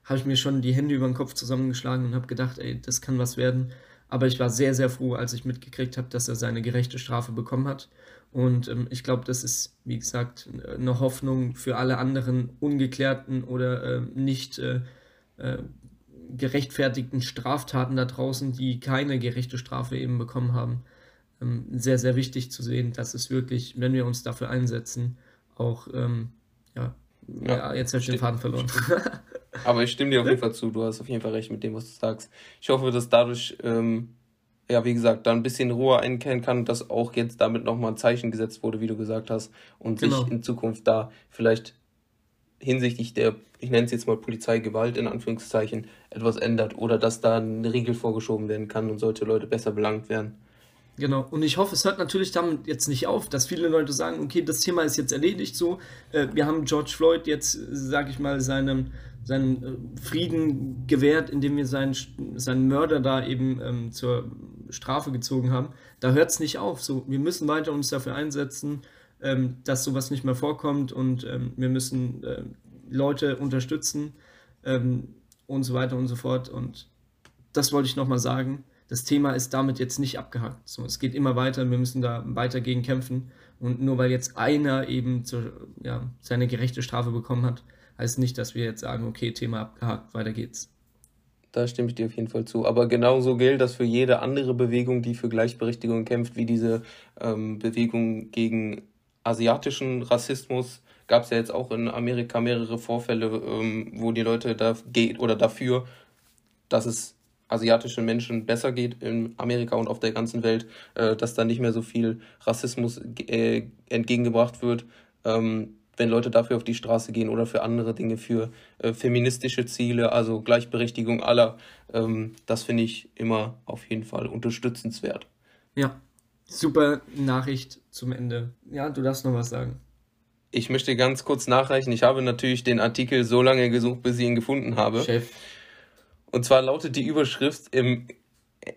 habe ich mir schon die Hände über den Kopf zusammengeschlagen und habe gedacht, ey, das kann was werden. Aber ich war sehr, sehr froh, als ich mitgekriegt habe, dass er seine gerechte Strafe bekommen hat. Und ähm, ich glaube, das ist, wie gesagt, eine Hoffnung für alle anderen ungeklärten oder äh, nicht äh, äh, gerechtfertigten Straftaten da draußen, die keine gerechte Strafe eben bekommen haben, ähm, sehr, sehr wichtig zu sehen, dass es wirklich, wenn wir uns dafür einsetzen, auch, ähm, ja, ja, ja, jetzt habe ich den Faden verloren. Aber ich stimme dir auf jeden Fall zu, du hast auf jeden Fall recht mit dem, was du sagst. Ich hoffe, dass dadurch, ähm, ja, wie gesagt, da ein bisschen Ruhe einkehren kann, dass auch jetzt damit nochmal ein Zeichen gesetzt wurde, wie du gesagt hast, und genau. sich in Zukunft da vielleicht hinsichtlich der, ich nenne es jetzt mal Polizeigewalt in Anführungszeichen, etwas ändert oder dass da eine Regel vorgeschoben werden kann und solche Leute besser belangt werden. Genau, und ich hoffe, es hört natürlich damit jetzt nicht auf, dass viele Leute sagen, okay, das Thema ist jetzt erledigt so. Äh, wir haben George Floyd jetzt, sage ich mal, seinen, seinen äh, Frieden gewährt, indem wir seinen, seinen Mörder da eben ähm, zur Strafe gezogen haben. Da hört es nicht auf. So, wir müssen weiter uns dafür einsetzen ähm, dass sowas nicht mehr vorkommt und ähm, wir müssen äh, Leute unterstützen ähm, und so weiter und so fort. Und das wollte ich nochmal sagen. Das Thema ist damit jetzt nicht abgehakt. So, es geht immer weiter, wir müssen da weiter gegen kämpfen. Und nur weil jetzt einer eben zur, ja, seine gerechte Strafe bekommen hat, heißt nicht, dass wir jetzt sagen, okay, Thema abgehakt, weiter geht's. Da stimme ich dir auf jeden Fall zu. Aber genauso gilt das für jede andere Bewegung, die für Gleichberechtigung kämpft, wie diese ähm, Bewegung gegen asiatischen Rassismus gab es ja jetzt auch in Amerika mehrere Vorfälle, ähm, wo die Leute da geht oder dafür, dass es asiatischen Menschen besser geht in Amerika und auf der ganzen Welt, äh, dass da nicht mehr so viel Rassismus äh, entgegengebracht wird, ähm, wenn Leute dafür auf die Straße gehen oder für andere Dinge, für äh, feministische Ziele, also Gleichberechtigung aller. Ähm, das finde ich immer auf jeden Fall unterstützenswert. Ja, Super Nachricht zum Ende. Ja, du darfst noch was sagen. Ich möchte ganz kurz nachreichen. Ich habe natürlich den Artikel so lange gesucht, bis ich ihn gefunden habe. Chef. Und zwar lautet die Überschrift im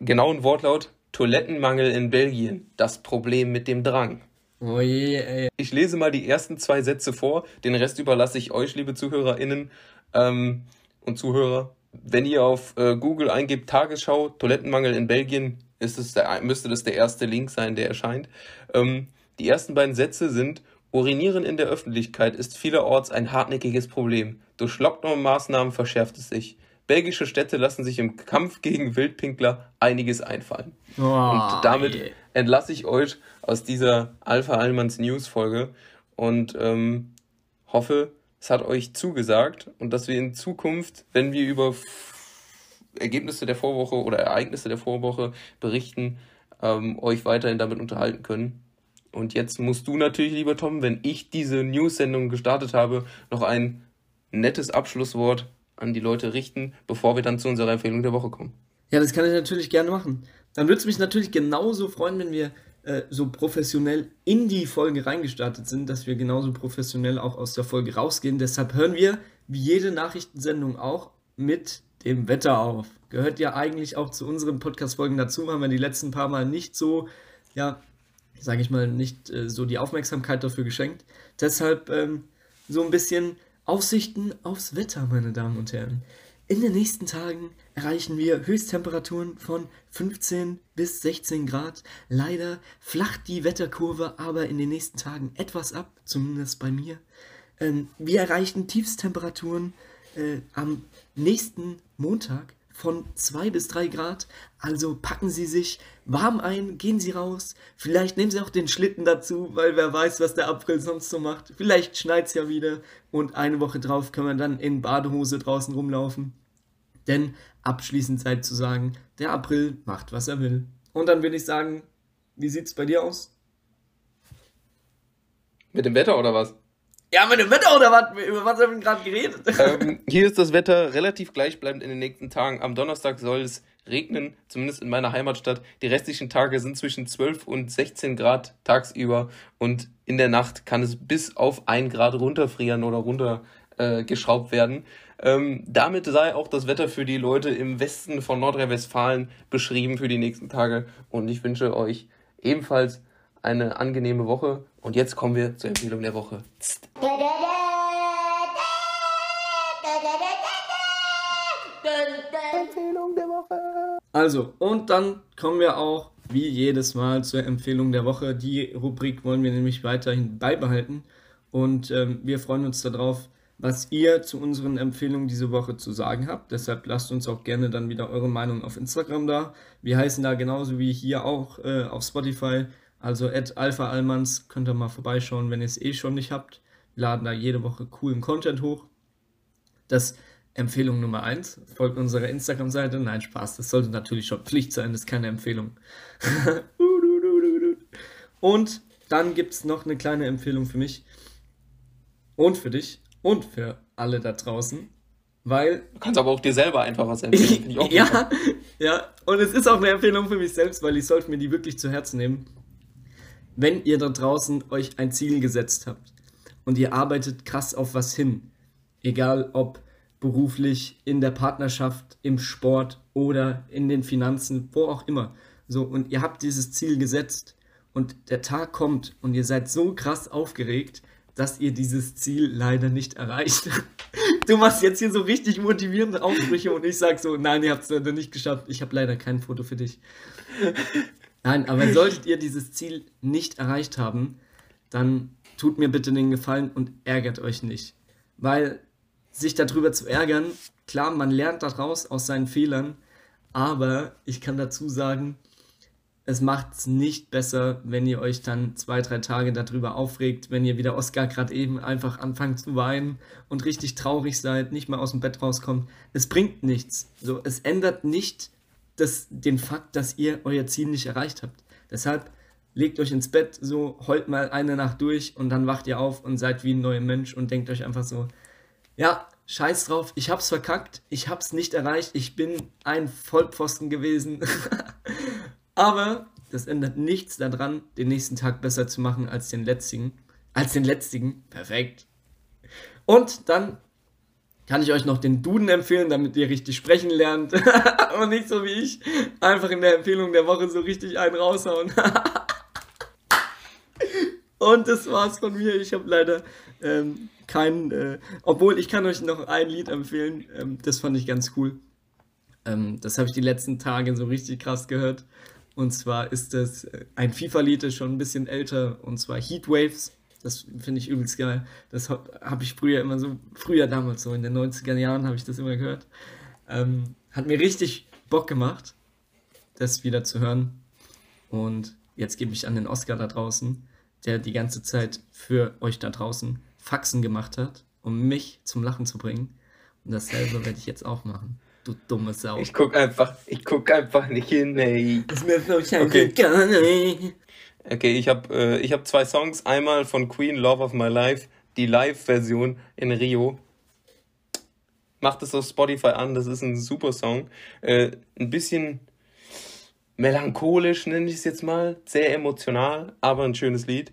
genauen Wortlaut Toilettenmangel in Belgien. Das Problem mit dem Drang. Oh je, ey. Ich lese mal die ersten zwei Sätze vor. Den Rest überlasse ich euch, liebe ZuhörerInnen ähm, und Zuhörer. Wenn ihr auf äh, Google eingebt Tagesschau, Toilettenmangel in Belgien, ist es der, müsste das der erste Link sein, der erscheint. Ähm, die ersten beiden Sätze sind, Urinieren in der Öffentlichkeit ist vielerorts ein hartnäckiges Problem. Durch Lockdown-Maßnahmen verschärft es sich. Belgische Städte lassen sich im Kampf gegen Wildpinkler einiges einfallen. Oh, und damit yeah. entlasse ich euch aus dieser Alpha Allmanns News Folge und ähm, hoffe, es hat euch zugesagt und dass wir in Zukunft, wenn wir über Ergebnisse der Vorwoche oder Ereignisse der Vorwoche berichten, ähm, euch weiterhin damit unterhalten können. Und jetzt musst du natürlich, lieber Tom, wenn ich diese News-Sendung gestartet habe, noch ein nettes Abschlusswort an die Leute richten, bevor wir dann zu unserer Empfehlung der Woche kommen. Ja, das kann ich natürlich gerne machen. Dann würde es mich natürlich genauso freuen, wenn wir äh, so professionell in die Folge reingestartet sind, dass wir genauso professionell auch aus der Folge rausgehen. Deshalb hören wir, wie jede Nachrichtensendung auch, mit dem Wetter auf. Gehört ja eigentlich auch zu unseren Podcast-Folgen dazu, haben wir die letzten paar Mal nicht so, ja, sage ich mal, nicht äh, so die Aufmerksamkeit dafür geschenkt. Deshalb ähm, so ein bisschen Aussichten aufs Wetter, meine Damen und Herren. In den nächsten Tagen erreichen wir Höchsttemperaturen von 15 bis 16 Grad. Leider flacht die Wetterkurve aber in den nächsten Tagen etwas ab, zumindest bei mir. Ähm, wir erreichen Tiefstemperaturen äh, am nächsten Montag von 2 bis 3 Grad. Also packen Sie sich warm ein, gehen Sie raus. Vielleicht nehmen Sie auch den Schlitten dazu, weil wer weiß, was der April sonst so macht. Vielleicht schneit es ja wieder und eine Woche drauf können wir dann in Badehose draußen rumlaufen. Denn abschließend sei zu sagen, der April macht, was er will. Und dann will ich sagen, wie sieht es bei dir aus? Mit dem Wetter oder was? Ja, mit dem Wetter oder was? Über was haben wir gerade geredet? Ähm, hier ist das Wetter relativ gleichbleibend in den nächsten Tagen. Am Donnerstag soll es regnen, zumindest in meiner Heimatstadt. Die restlichen Tage sind zwischen 12 und 16 Grad tagsüber und in der Nacht kann es bis auf 1 Grad runterfrieren oder runtergeschraubt äh, werden. Ähm, damit sei auch das Wetter für die Leute im Westen von Nordrhein-Westfalen beschrieben für die nächsten Tage und ich wünsche euch ebenfalls eine angenehme Woche. Und jetzt kommen wir zur Empfehlung der Woche. Empfehlung Also, und dann kommen wir auch wie jedes Mal zur Empfehlung der Woche. Die Rubrik wollen wir nämlich weiterhin beibehalten. Und ähm, wir freuen uns darauf, was ihr zu unseren Empfehlungen diese Woche zu sagen habt. Deshalb lasst uns auch gerne dann wieder eure Meinung auf Instagram da. Wir heißen da genauso wie hier auch äh, auf Spotify also at Alpha Almans könnt ihr mal vorbeischauen, wenn ihr es eh schon nicht habt. Wir laden da jede Woche coolen Content hoch. Das Empfehlung Nummer 1. Folgt unserer Instagram-Seite. Nein, Spaß. Das sollte natürlich schon Pflicht sein. Das ist keine Empfehlung. und dann gibt es noch eine kleine Empfehlung für mich und für dich und für alle da draußen. Weil. Du kannst aber auch dir selber einfach was empfehlen. ja, ja. Und es ist auch eine Empfehlung für mich selbst, weil ich sollte mir die wirklich zu Herzen nehmen wenn ihr da draußen euch ein Ziel gesetzt habt und ihr arbeitet krass auf was hin, egal ob beruflich, in der Partnerschaft, im Sport oder in den Finanzen, wo auch immer. So, und ihr habt dieses Ziel gesetzt und der Tag kommt und ihr seid so krass aufgeregt, dass ihr dieses Ziel leider nicht erreicht. Du machst jetzt hier so richtig motivierende Ausbrüche und ich sag so, nein, ihr habt es leider nicht geschafft. Ich habe leider kein Foto für dich. Nein, aber solltet ihr dieses Ziel nicht erreicht haben, dann tut mir bitte den Gefallen und ärgert euch nicht. Weil sich darüber zu ärgern, klar, man lernt daraus aus seinen Fehlern, aber ich kann dazu sagen, es macht es nicht besser, wenn ihr euch dann zwei, drei Tage darüber aufregt, wenn ihr wieder Oscar gerade eben einfach anfangt zu weinen und richtig traurig seid, nicht mal aus dem Bett rauskommt. Es bringt nichts. So, es ändert nicht das, den Fakt, dass ihr euer Ziel nicht erreicht habt. Deshalb legt euch ins Bett, so heult mal eine Nacht durch und dann wacht ihr auf und seid wie ein neuer Mensch und denkt euch einfach so, ja, scheiß drauf, ich hab's verkackt, ich hab's nicht erreicht, ich bin ein Vollpfosten gewesen. Aber das ändert nichts daran, den nächsten Tag besser zu machen als den letzten. Als den letztigen. Perfekt. Und dann kann ich euch noch den Duden empfehlen, damit ihr richtig sprechen lernt. Und nicht so wie ich, einfach in der Empfehlung der Woche so richtig einen raushauen. Und das war's von mir. Ich habe leider ähm, keinen, äh, obwohl ich kann euch noch ein Lied empfehlen. Ähm, das fand ich ganz cool. Ähm, das habe ich die letzten Tage so richtig krass gehört. Und zwar ist das äh, ein FIFA-Lied, das schon ein bisschen älter. Und zwar Heatwaves das finde ich übelst geil. Das habe ich früher immer so, früher damals so in den 90er Jahren habe ich das immer gehört. Ähm, hat mir richtig Bock gemacht, das wieder zu hören. Und jetzt gebe ich an den Oscar da draußen, der die ganze Zeit für euch da draußen Faxen gemacht hat um mich zum Lachen zu bringen. Und dasselbe werde ich jetzt auch machen. Du dumme Sau. Ich guck einfach, ich guck einfach nicht hin, ey. ist mir Okay. okay. Okay, ich habe äh, ich hab zwei Songs. Einmal von Queen, Love of My Life, die Live-Version in Rio. Macht es auf Spotify an, das ist ein super Song. Äh, ein bisschen melancholisch, nenne ich es jetzt mal. Sehr emotional, aber ein schönes Lied.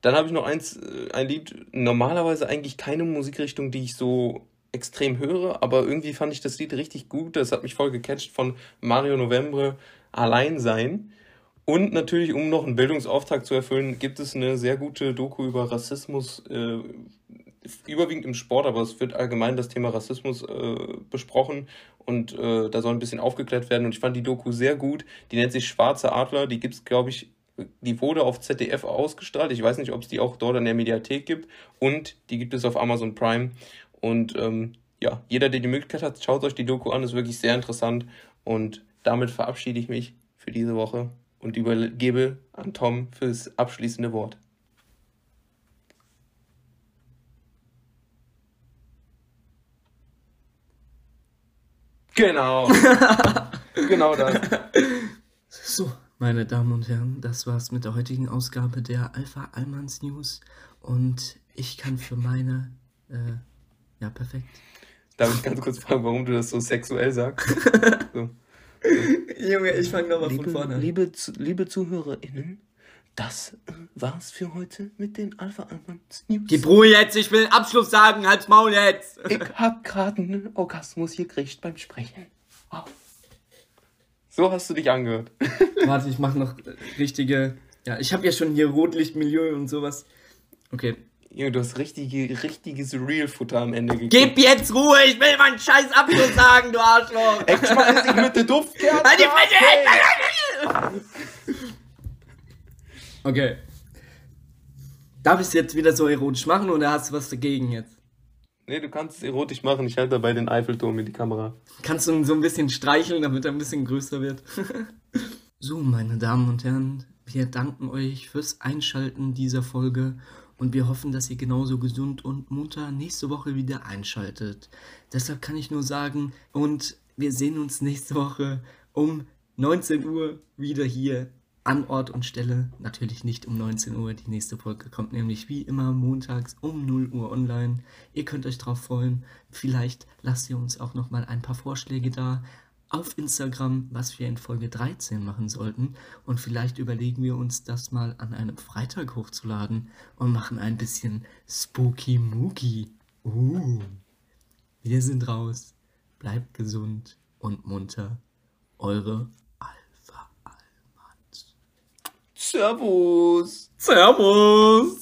Dann habe ich noch eins, äh, ein Lied, normalerweise eigentlich keine Musikrichtung, die ich so extrem höre, aber irgendwie fand ich das Lied richtig gut. Das hat mich voll gecatcht von Mario Novembre, Allein sein. Und natürlich, um noch einen Bildungsauftrag zu erfüllen, gibt es eine sehr gute Doku über Rassismus, äh, überwiegend im Sport, aber es wird allgemein das Thema Rassismus äh, besprochen und äh, da soll ein bisschen aufgeklärt werden. Und ich fand die Doku sehr gut. Die nennt sich Schwarze Adler. Die gibt's, glaube ich, die wurde auf ZDF ausgestrahlt. Ich weiß nicht, ob es die auch dort in der Mediathek gibt. Und die gibt es auf Amazon Prime. Und ähm, ja, jeder, der die Möglichkeit hat, schaut euch die Doku an. Ist wirklich sehr interessant. Und damit verabschiede ich mich für diese Woche und übergebe an Tom fürs abschließende Wort. Genau. genau das. So, meine Damen und Herren, das war's mit der heutigen Ausgabe der Alpha Almans News. Und ich kann für meine. Äh, ja, perfekt. Darf ich ganz kurz fragen, warum du das so sexuell sagst? So. Junge, ich fange nochmal von Liebe, vorne an. liebe, liebe ZuhörerInnen, das war's für heute mit den Alpha Almans News. Gib Ruhe jetzt, ich will Abschluss sagen, halt's Maul jetzt! Ich hab gerade einen Orgasmus gekriegt beim Sprechen. Wow. So hast du dich angehört. Warte, ich mach noch richtige. Ja, ich habe ja schon hier Rotlichtmilieu und sowas. Okay. Junge, du hast richtige, richtiges Real-Futter am Ende gegeben. Gib jetzt Ruhe, ich will meinen scheiß Abschluss sagen, du Arschloch! Ey, schmeiß dich mit der Duftkerze Halt die Fresse! Okay. Darf ich es jetzt wieder so erotisch machen oder hast du was dagegen jetzt? Nee, du kannst es erotisch machen. Ich halte dabei den Eiffelturm in die Kamera. Kannst du ihn so ein bisschen streicheln, damit er ein bisschen größer wird? so, meine Damen und Herren, wir danken euch fürs Einschalten dieser Folge und wir hoffen, dass ihr genauso gesund und munter nächste Woche wieder einschaltet. Deshalb kann ich nur sagen, und wir sehen uns nächste Woche um 19 Uhr wieder hier an Ort und Stelle. Natürlich nicht um 19 Uhr. Die nächste Folge kommt nämlich wie immer montags um 0 Uhr online. Ihr könnt euch drauf freuen. Vielleicht lasst ihr uns auch noch mal ein paar Vorschläge da auf Instagram, was wir in Folge 13 machen sollten. Und vielleicht überlegen wir uns das mal an einem Freitag hochzuladen und machen ein bisschen Spooky Mookie. Uh. Wir sind raus. Bleibt gesund und munter. Eure 全部全部